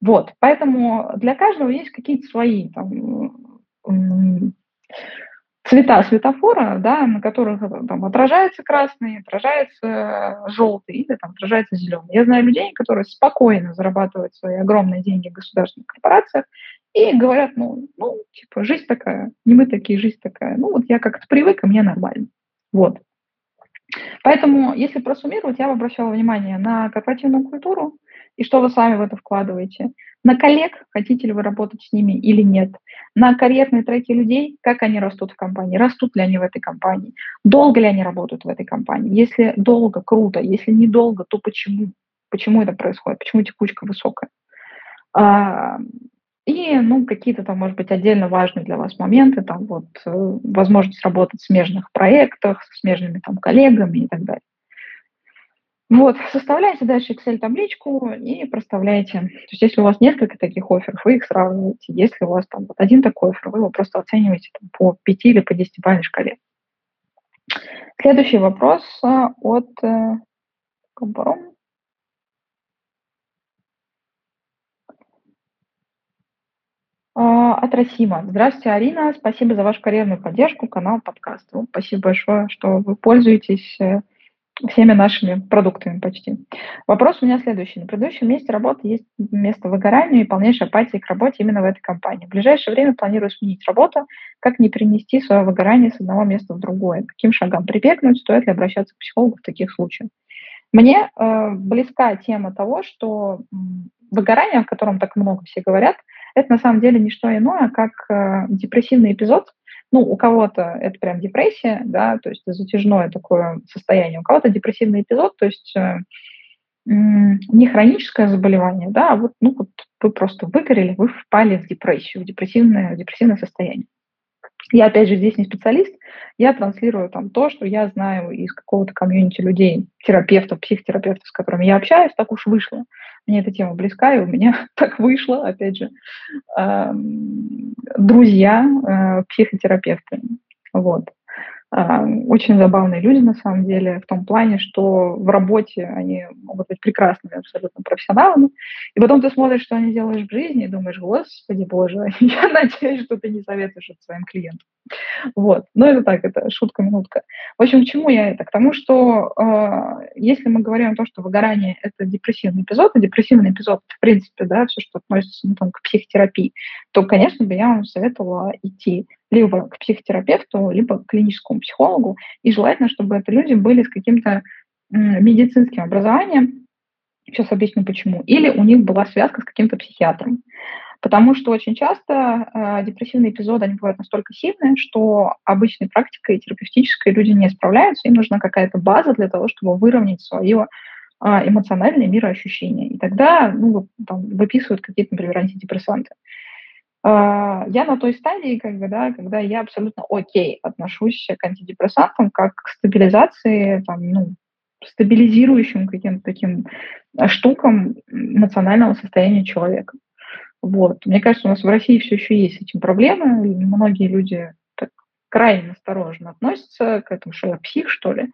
Вот, поэтому для каждого есть какие-то свои там, цвета светофора, да, на которых там, отражается красный, отражается желтый или там, отражается зеленый. Я знаю людей, которые спокойно зарабатывают свои огромные деньги в государственных корпорациях и говорят, ну, ну, типа, жизнь такая, не мы такие, жизнь такая. Ну, вот я как-то привык, и мне нормально. Вот. Поэтому, если просуммировать, я бы обращала внимание на корпоративную культуру, и что вы сами в это вкладываете. На коллег, хотите ли вы работать с ними или нет. На карьерные треки людей, как они растут в компании, растут ли они в этой компании, долго ли они работают в этой компании. Если долго, круто, если недолго, то почему? Почему это происходит? Почему текучка высокая? И, ну, какие-то там, может быть, отдельно важные для вас моменты, там вот э, возможность работать в смежных проектах, с смежными там коллегами и так далее. Вот, составляете дальше Excel-табличку и проставляете. То есть если у вас несколько таких офферов, вы их сравниваете. Если у вас там вот один такой оффер, вы его просто оцениваете там, по 5 или по 10 бальной шкале. Следующий вопрос э, от Компаром. Э, а, от Расима. Здравствуйте, Арина. Спасибо за вашу карьерную поддержку, канал, подкаст. Спасибо большое, что вы пользуетесь э, всеми нашими продуктами почти. Вопрос у меня следующий. На предыдущем месте работы есть место выгорания и полнейшей апатии к работе именно в этой компании. В ближайшее время планирую сменить работу. Как не перенести свое выгорание с одного места в другое? Каким шагам прибегнуть? Стоит ли обращаться к психологу в таких случаях? Мне э, близка тема того, что выгорание, о котором так много все говорят, это на самом деле не что иное, как э, депрессивный эпизод, ну, у кого-то это прям депрессия, да, то есть затяжное такое состояние, у кого-то депрессивный эпизод, то есть э, не хроническое заболевание, да, а вот, ну, вот вы просто выгорели, вы впали в депрессию, в депрессивное, в депрессивное состояние. Я, опять же, здесь не специалист, я транслирую там то, что я знаю из какого-то комьюнити людей, терапевтов, психотерапевтов, с которыми я общаюсь, так уж вышло. Мне эта тема близка, и у меня так вышло, опять же, э, друзья, э, психотерапевты. Вот. Очень забавные люди, на самом деле, в том плане, что в работе они могут быть прекрасными абсолютно профессионалами, и потом ты смотришь, что они делают в жизни, и думаешь, господи боже, я надеюсь, что ты не советуешь это своим клиентам. Вот. Но это так, это шутка-минутка. В общем, к чему я это? К тому, что э, если мы говорим о том, что выгорание – это депрессивный эпизод, а депрессивный эпизод, в принципе, да, все, что относится ну, там, к психотерапии, то, конечно бы, я вам советовала идти либо к психотерапевту, либо к клиническому психологу, и желательно, чтобы это люди были с каким-то медицинским образованием, сейчас объясню почему, или у них была связка с каким-то психиатром. Потому что очень часто э, депрессивные эпизоды, они бывают настолько сильные, что обычной практикой терапевтической люди не справляются, им нужна какая-то база для того, чтобы выровнять свое э, эмоциональное мироощущение. И тогда ну, там, выписывают какие-то, например, антидепрессанты. Я на той стадии, как бы, да, когда я абсолютно окей отношусь к антидепрессантам как к стабилизации, там, ну, стабилизирующим каким-то таким штукам эмоционального состояния человека. Вот. Мне кажется, у нас в России все еще есть с этим проблемы. Многие люди так крайне осторожно относятся к этому, что я псих, что ли.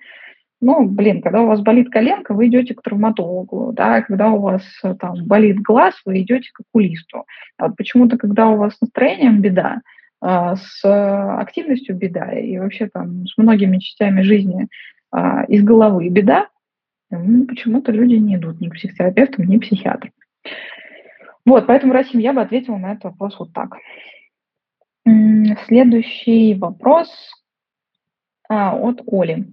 Ну, блин, когда у вас болит коленка, вы идете к травматологу, да, когда у вас там болит глаз, вы идете к окулисту. А вот почему-то, когда у вас настроением беда, а, с активностью беда и вообще там с многими частями жизни из головы беда, почему-то люди не идут ни к психотерапевтам, ни к психиатрам. Вот, поэтому, Расим, я бы ответила на этот вопрос вот так. Следующий вопрос а, от Оли.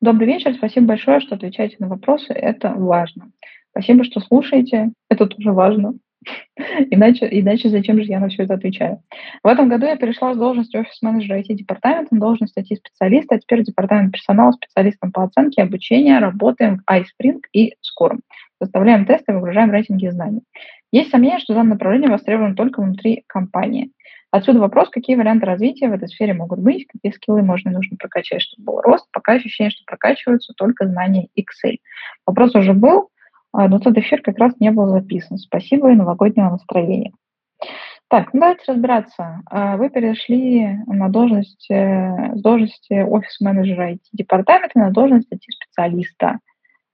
Добрый вечер, спасибо большое, что отвечаете на вопросы, это важно. Спасибо, что слушаете, это тоже важно. Иначе, иначе зачем же я на все это отвечаю? В этом году я перешла с должности офис-менеджера IT-департамента на должность IT-специалиста, а теперь департамент персонала специалистом по оценке и обучению. Работаем в iSpring и Scorm. Составляем тесты, выгружаем рейтинги знаний. Есть сомнение, что данное направление востребовано только внутри компании. Отсюда вопрос, какие варианты развития в этой сфере могут быть, какие скиллы можно и нужно прокачать, чтобы был рост. Пока ощущение, что прокачиваются только знания Excel. Вопрос уже был, а, но тот эфир как раз не был записан. Спасибо и новогоднего настроения. Так, ну давайте разбираться. А, вы перешли на должность, э, с должности офис-менеджера IT-департамента на должность IT-специалиста,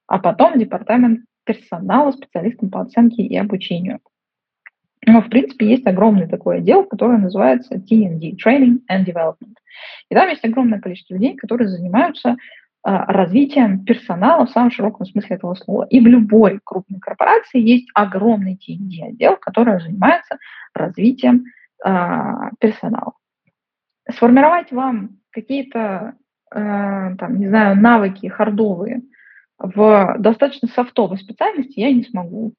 а потом департамент персонала, специалистам по оценке и обучению. Но, в принципе, есть огромный такой отдел, который называется T&D, Training and Development. И там есть огромное количество людей, которые занимаются а, развитием персонала в самом широком смысле этого слова. И в любой крупной корпорации есть огромный T&D отдел, который занимается развитием а, персонала. Сформировать вам какие-то, а, там, не знаю, навыки хардовые – в достаточно софтовой специальности я не смогу.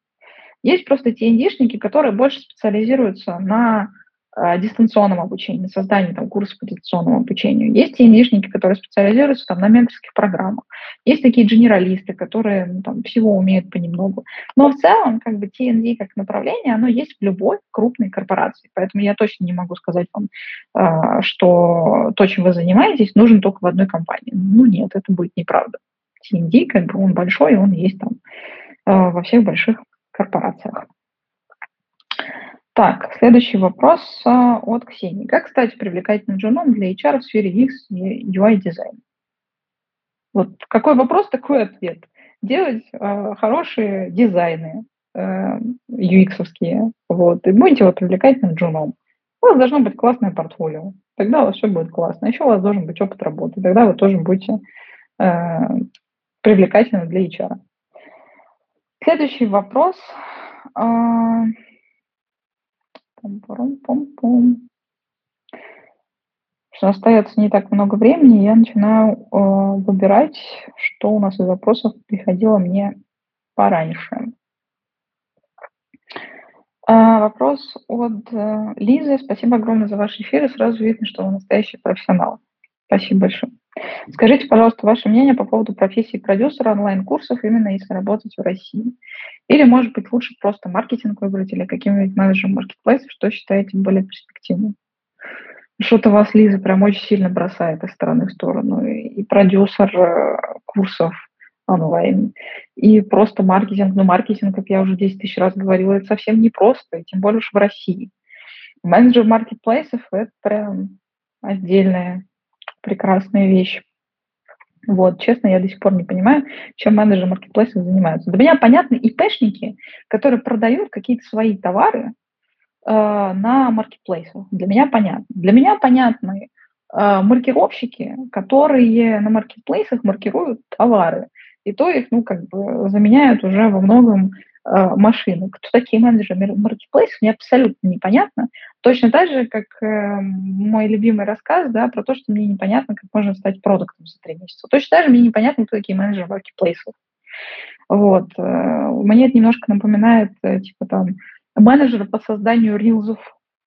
Есть просто TND-шники, которые больше специализируются на э, дистанционном обучении, создании там, курсов по дистанционному обучению. Есть TND-шники, которые специализируются там, на менторских программах. Есть такие генералисты, которые ну, там, всего умеют понемногу. Но в целом как бы TND как направление, оно есть в любой крупной корпорации. Поэтому я точно не могу сказать вам, э, что то, чем вы занимаетесь, нужен только в одной компании. Ну нет, это будет неправда. TND, как бы он большой, он есть там э, во всех больших корпорациях. Так, следующий вопрос э, от Ксении. Как стать привлекательным женом для HR в сфере UX и UI дизайна? Вот какой вопрос, такой ответ. Делать э, хорошие дизайны э, UX-овские, вот, и будете вот привлекательным джуном. У вас должно быть классное портфолио, тогда у вас все будет классно. Еще у вас должен быть опыт работы, тогда вы тоже будете э, привлекательным для HR. Следующий вопрос. А, что остается не так много времени, я начинаю э, выбирать, что у нас из вопросов приходило мне пораньше. Э, вопрос от э, Лизы. Спасибо огромное за ваш эфир, и сразу видно, что вы настоящий профессионал. Спасибо большое. Скажите, пожалуйста, ваше мнение по поводу профессии продюсера онлайн-курсов, именно если работать в России. Или, может быть, лучше просто маркетинг выбрать или каким-нибудь менеджером маркетплейсов, что считаете более перспективным? Что-то вас, Лиза, прям очень сильно бросает из стороны в сторону. И продюсер э, курсов онлайн, и просто маркетинг. Но маркетинг, как я уже 10 тысяч раз говорила, это совсем непросто, и тем более уж в России. Менеджер маркетплейсов – это прям отдельная прекрасная вещь. Вот, честно, я до сих пор не понимаю, чем менеджеры маркетплейсов занимаются. Для меня понятны ИПшники, которые продают какие-то свои товары э, на маркетплейсах. Для меня понятно. Для меня понятны э, маркировщики, которые на маркетплейсах маркируют товары. И то их, ну, как бы заменяют уже во многом машины. Кто такие менеджеры маркетплейсов, мне абсолютно непонятно. Точно так же, как э, мой любимый рассказ да, про то, что мне непонятно, как можно стать продуктом за три месяца. Точно так же мне непонятно, кто такие менеджеры маркетплейсов. Вот. Э, мне это немножко напоминает, э, типа там, менеджера по созданию рилзов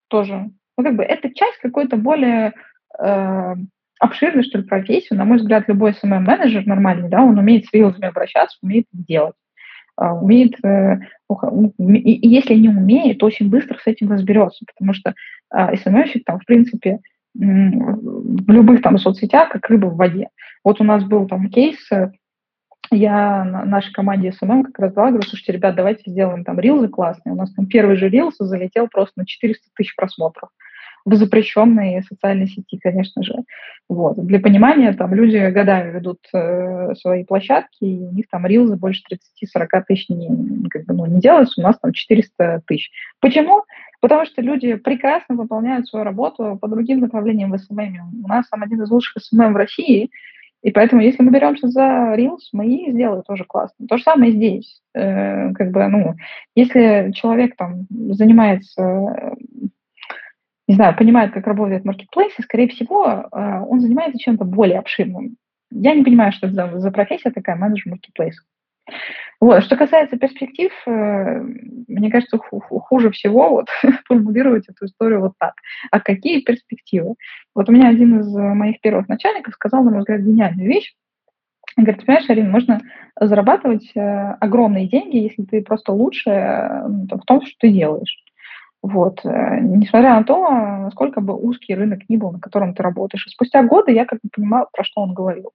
тоже. Ну, как бы это часть какой-то более э, обширной, что ли, профессии. На мой взгляд, любой SMM-менеджер нормальный, да, он умеет с reels ами обращаться, умеет это делать. А, умеет, э, и если не умеет, очень быстро с этим разберется, потому что SMM щик там, в принципе, в любых там соцсетях, как рыба в воде. Вот у нас был там кейс, э, я нашей команде SMM как раз дала, говорю, слушайте, ребят, давайте сделаем там reels ы классные. У нас там первый же reels залетел просто на 400 тысяч просмотров в запрещенной социальной сети, конечно же. Вот. Для понимания, там люди годами ведут э, свои площадки, и у них там reels ы больше 30-40 тысяч не, как бы, ну, не делаются, у нас там 400 тысяч. Почему? Потому что люди прекрасно выполняют свою работу по другим направлениям в SMM. У нас там один из лучших SMM в России, и поэтому, если мы беремся за Reels, мы и сделаем тоже классно. То же самое здесь. Э, как бы, ну, если человек там занимается не знаю, понимает, как работает маркетплейс, и, скорее всего, э, он занимается чем-то более обширным. Я не понимаю, что это за, за профессия такая, менеджер маркетплейс. Вот. Что касается перспектив, э, мне кажется, хуже всего вот, формулировать эту историю вот так. А какие перспективы? Вот у меня один из моих первых начальников сказал, на мой взгляд, гениальную вещь. Он говорит, понимаешь, Арина, можно зарабатывать э, огромные деньги, если ты просто лучше в том, что ты делаешь. Вот. Э, несмотря на то, насколько бы узкий рынок ни был, на котором ты работаешь. И спустя годы я как бы понимала, про что он говорил.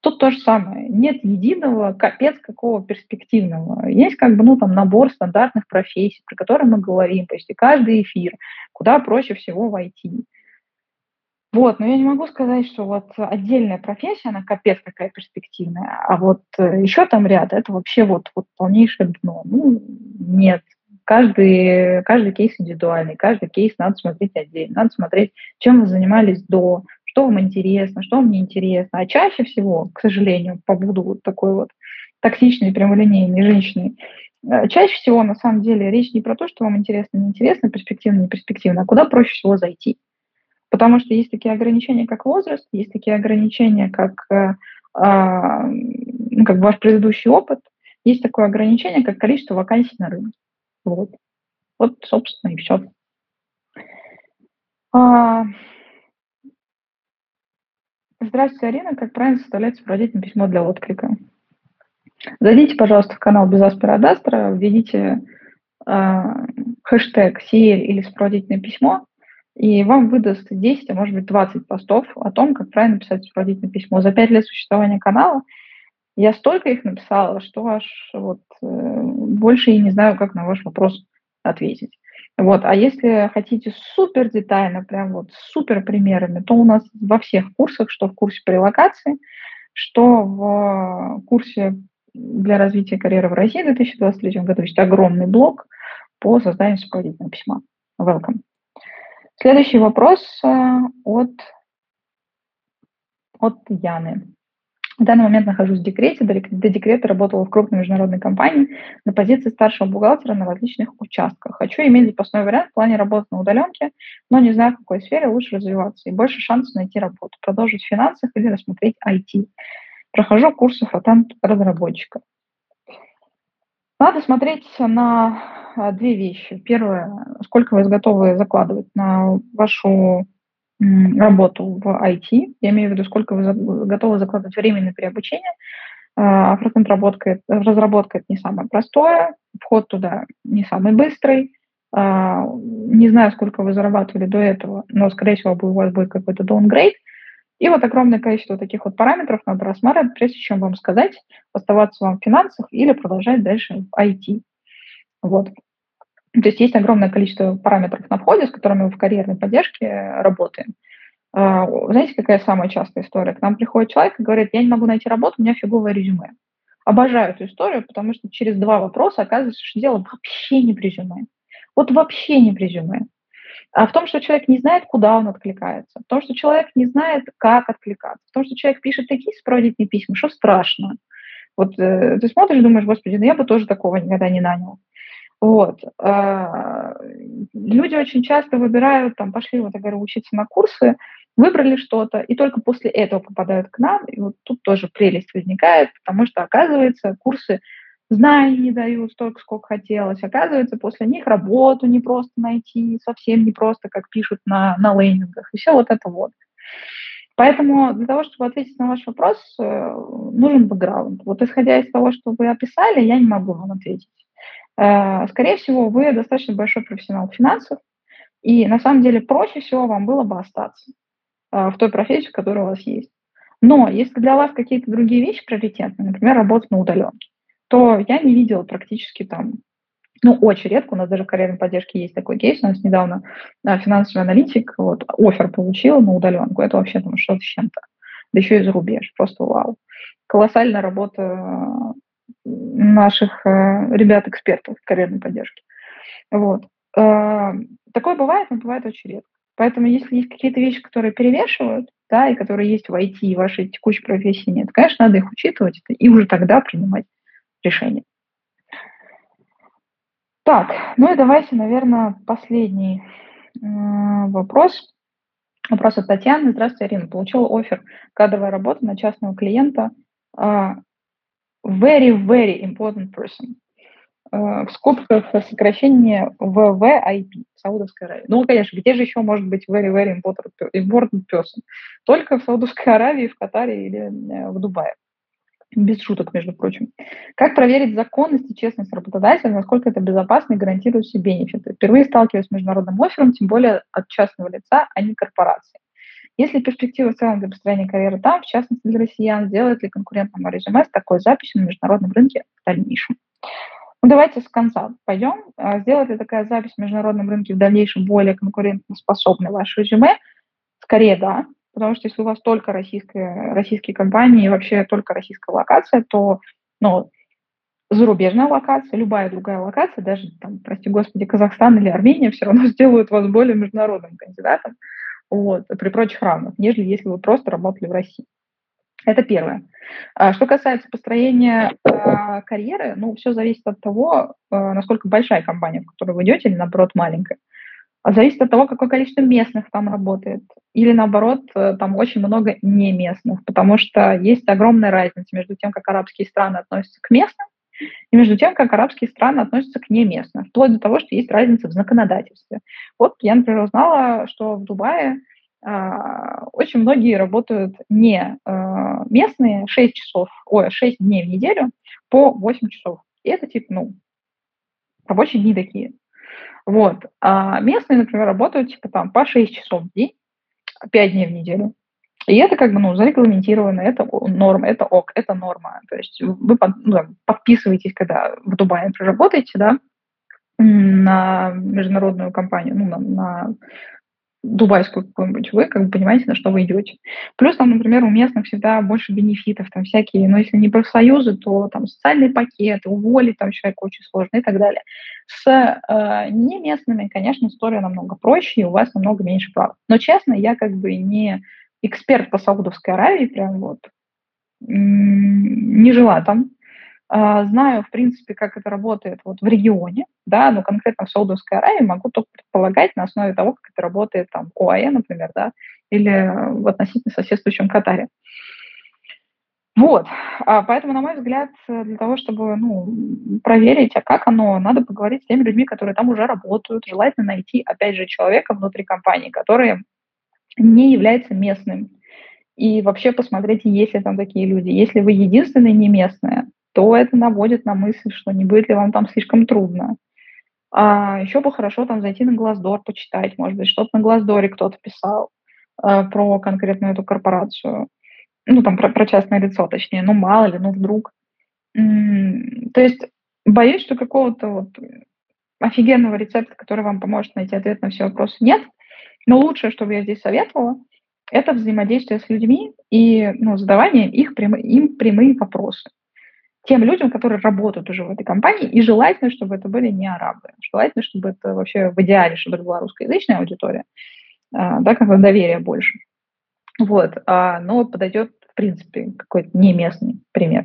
Тут то же самое. Нет единого, капец какого перспективного. Есть как бы, ну, там, набор стандартных профессий, про которые мы говорим, то есть и каждый эфир, куда проще всего войти. Вот, но я не могу сказать, что вот отдельная профессия, она капец какая перспективная, а вот э, еще там ряд, это вообще вот, вот полнейшее дно. Ну, нет, каждый, каждый кейс индивидуальный, каждый кейс надо смотреть отдельно, надо смотреть, чем вы занимались до, что вам интересно, что вам не интересно. А чаще всего, к сожалению, побуду вот такой вот токсичной, прямолинейной женщиной, э, чаще всего, на самом деле, речь не про то, что вам интересно, не интересно, перспективно, не перспективно, а куда проще всего зайти. Потому что есть такие ограничения, как возраст, есть такие ограничения, как, э, э, как ваш предыдущий опыт, есть такое ограничение, как количество вакансий на рынке. Вот. Вот, собственно, и все. А... Здравствуйте, Арина. Как правильно составлять сопроводительное письмо для отклика? Зайдите, пожалуйста, в канал без Аспера введите э, хэштег CL или сопроводительное письмо, и вам выдаст 10, а может быть 20 постов о том, как правильно писать сопроводительное письмо. За 5 лет существования канала я столько их написала, что аж вот э, больше и не знаю, как на ваш вопрос ответить. Вот. А если хотите супер детально, прям вот супер примерами, то у нас во всех курсах, что в курсе по релокации, что в курсе для развития карьеры в России в 2023 году есть огромный блок по созданию сопроводительного письма. Welcome. Следующий вопрос э, от, от Яны. В данный момент нахожусь в декрете. До, декрета работала в крупной международной компании на позиции старшего бухгалтера на различных участках. Хочу иметь запасной вариант в плане работы на удаленке, но не знаю, в какой сфере лучше развиваться и больше шансов найти работу, продолжить в финансах или рассмотреть IT. Прохожу курсы фронтенд-разработчика. Надо смотреть на а, две вещи. Первое, сколько вы готовы закладывать на вашу работу в IT. Я имею в виду, сколько вы готовы закладывать времени при обучении. А фронтенд-разработка разработка – это не самое простое, вход туда не самый быстрый. А, не знаю, сколько вы зарабатывали до этого, но, скорее всего, у вас будет какой-то downgrade. И вот огромное количество таких вот параметров надо рассматривать, прежде чем вам сказать, оставаться вам в финансах или продолжать дальше в IT. Вот. То есть есть огромное количество параметров на входе, с которыми мы в карьерной поддержке работаем. А, знаете, какая самая частая история? К нам приходит человек и говорит, я не могу найти работу, у меня фиговое резюме. Обожаю эту историю, потому что через два вопроса оказывается, что дело вообще не в резюме. Вот вообще не в резюме. А в том, что человек не знает, куда он откликается, в том, что человек не знает, как откликаться, в том, что человек пишет такие сопроводительные письма, что страшно. Вот э, ты смотришь, думаешь, господи, ну я бы тоже такого никогда не нанял. Вот. Э, люди очень часто выбирают, там, пошли, вот я говорю, учиться на курсы, выбрали что-то, и только после этого попадают к нам, и вот тут тоже прелесть возникает, потому что, оказывается, курсы знаний не дают столько, сколько хотелось. Оказывается, после них работу не просто найти, совсем не просто, как пишут на, на лендингах, и все вот это вот. Поэтому для того, чтобы ответить на ваш вопрос, э, нужен бэкграунд. Вот исходя из того, что вы описали, я не могу вам ответить. Э, скорее всего, вы достаточно большой профессионал финансов, и на самом деле проще всего вам было бы остаться э, в той профессии, которая у вас есть. Но если для вас какие-то другие вещи приоритетны, например, работа на удаленке, то я не видела практически там, ну, очень редко, у нас даже в карьерной поддержке есть такой кейс, у нас недавно да, финансовый аналитик вот, офер получил на удаленку, это вообще там что-то с чем-то, да еще и за рубеж, просто вау. Колоссальная работа наших э, ребят-экспертов карьерной поддержке. Вот. Э, такое бывает, но бывает очень редко. Поэтому если есть какие-то вещи, которые перевешивают, да, и которые есть в IT, и вашей текущей профессии нет, конечно, надо их учитывать и уже тогда принимать решение. Так, ну и давайте, наверное, последний э, вопрос. Вопрос от Татьяны. Здравствуйте, Арина. Получила офер кадровая работа на частного клиента. Uh, very, very important person. Uh, в скобках сокращение VVIP, Саудовская Аравия. Ну, конечно, где же еще может быть very, very important, person? Только в Саудовской Аравии, в Катаре или э, в Дубае. Без шуток, между прочим. Как проверить законность и честность работодателя, насколько это безопасно и гарантирует все бенефиты? Впервые сталкиваюсь с международным оффером, тем более от частного лица, а не корпорации. Есть ли перспектива в целом для построения карьеры там, в частности для россиян, сделает ли конкурентному резюме с такой записью на международном рынке в дальнейшем? Ну, давайте с конца пойдем. А, сделает ли такая запись в международном рынке в дальнейшем более конкурентоспособной ваше резюме? Скорее, да потому что если у вас только российская, российские компании и вообще только российская локация, то ну, зарубежная локация, любая другая локация, даже, там, прости господи, Казахстан или Армения, все равно сделают вас более международным кандидатом вот, при прочих равных, нежели если вы просто работали в России. Это первое. А что касается построения э, карьеры, ну, все зависит от того, э, насколько большая компания, в которую вы идете, или, наоборот, маленькая. Зависит от того, какое количество местных там работает. Или наоборот, э, там очень много не местных, потому что есть огромная разница между тем, как арабские страны относятся к местным, И между тем, как арабские страны относятся к неместным, вплоть до того, что есть разница в законодательстве. Вот я, например, узнала, что в Дубае а, очень многие работают не а, местные 6 часов, ой, 6 дней в неделю по 8 часов. И это типа, ну, рабочие дни такие. Вот. А местные, например, работают типа там по 6 часов в день, 5 дней в неделю. И это как бы, ну, зарегламентировано, это норма, это ок, это норма. То есть вы ну, подписываетесь, когда в Дубае проработаете, да, на международную компанию, ну, на, на дубайскую какую-нибудь, вы как бы понимаете, на что вы идете. Плюс там, например, у местных всегда больше бенефитов, там всякие, но если не профсоюзы, то там социальные пакеты, уволить там человека очень сложно и так далее. С э, не местными, конечно, история намного проще, и у вас намного меньше прав. Но, честно, я как бы не эксперт по Саудовской Аравии, прям вот, не жила там, а, знаю, в принципе, как это работает вот в регионе, да, но конкретно в Саудовской Аравии могу только предполагать на основе того, как это работает там ОАЭ, например, да, или в относительно соседствующем Катаре. Вот, а поэтому, на мой взгляд, для того, чтобы ну, проверить, а как оно, надо поговорить с теми людьми, которые там уже работают, желательно найти, опять же, человека внутри компании, который не является местным, и вообще посмотреть, есть ли там такие люди. Если вы единственные не местные, то это наводит на мысль, что не будет ли вам там слишком трудно. А еще бы хорошо там зайти на Глаздор, почитать, может быть, что-то на Глаздоре кто-то писал э, про конкретную эту корпорацию. Ну, там, про, про частное лицо, точнее. Ну, мало ли, ну, вдруг. М-м, то есть боюсь, что какого-то вот офигенного рецепта, который вам поможет найти ответ на все вопросы, нет. Но лучшее, что бы я здесь советовала, это взаимодействие с людьми и ну, задавание их прям, им прямые вопросы тем людям, которые работают уже в этой компании, и желательно, чтобы это были не арабы. Желательно, чтобы это вообще в идеале, чтобы это была русскоязычная аудитория, а, да, как бы доверия больше. Вот, а, но подойдет, в принципе, какой-то не местный пример.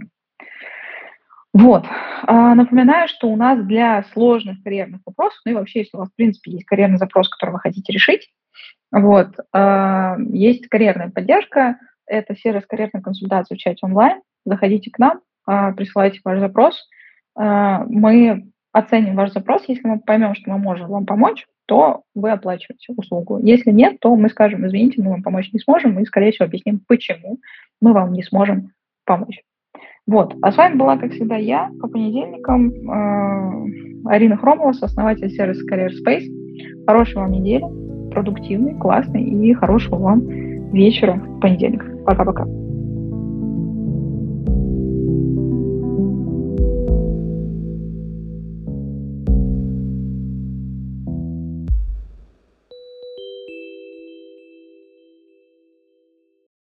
Вот. А, напоминаю, что у нас для сложных карьерных вопросов, ну и вообще, если у вас, в принципе, есть карьерный запрос, который вы хотите решить, вот, есть карьерная поддержка, это сервис карьерной консультации в чате онлайн. Заходите к нам, а, присылайте ваш запрос. А, мы оценим ваш запрос. Если мы поймем, что мы можем вам помочь, то вы оплачиваете услугу. Если нет, то мы скажем, извините, мы вам помочь не сможем, и, скорее всего, объясним, почему мы вам не сможем помочь. Вот. А с вами была, как всегда, я по понедельникам, Арина Хромова, основатель сервиса Career Space. Хорошей вам недели, продуктивной, классной и хорошего вам вечера в понедельник. Пока-пока.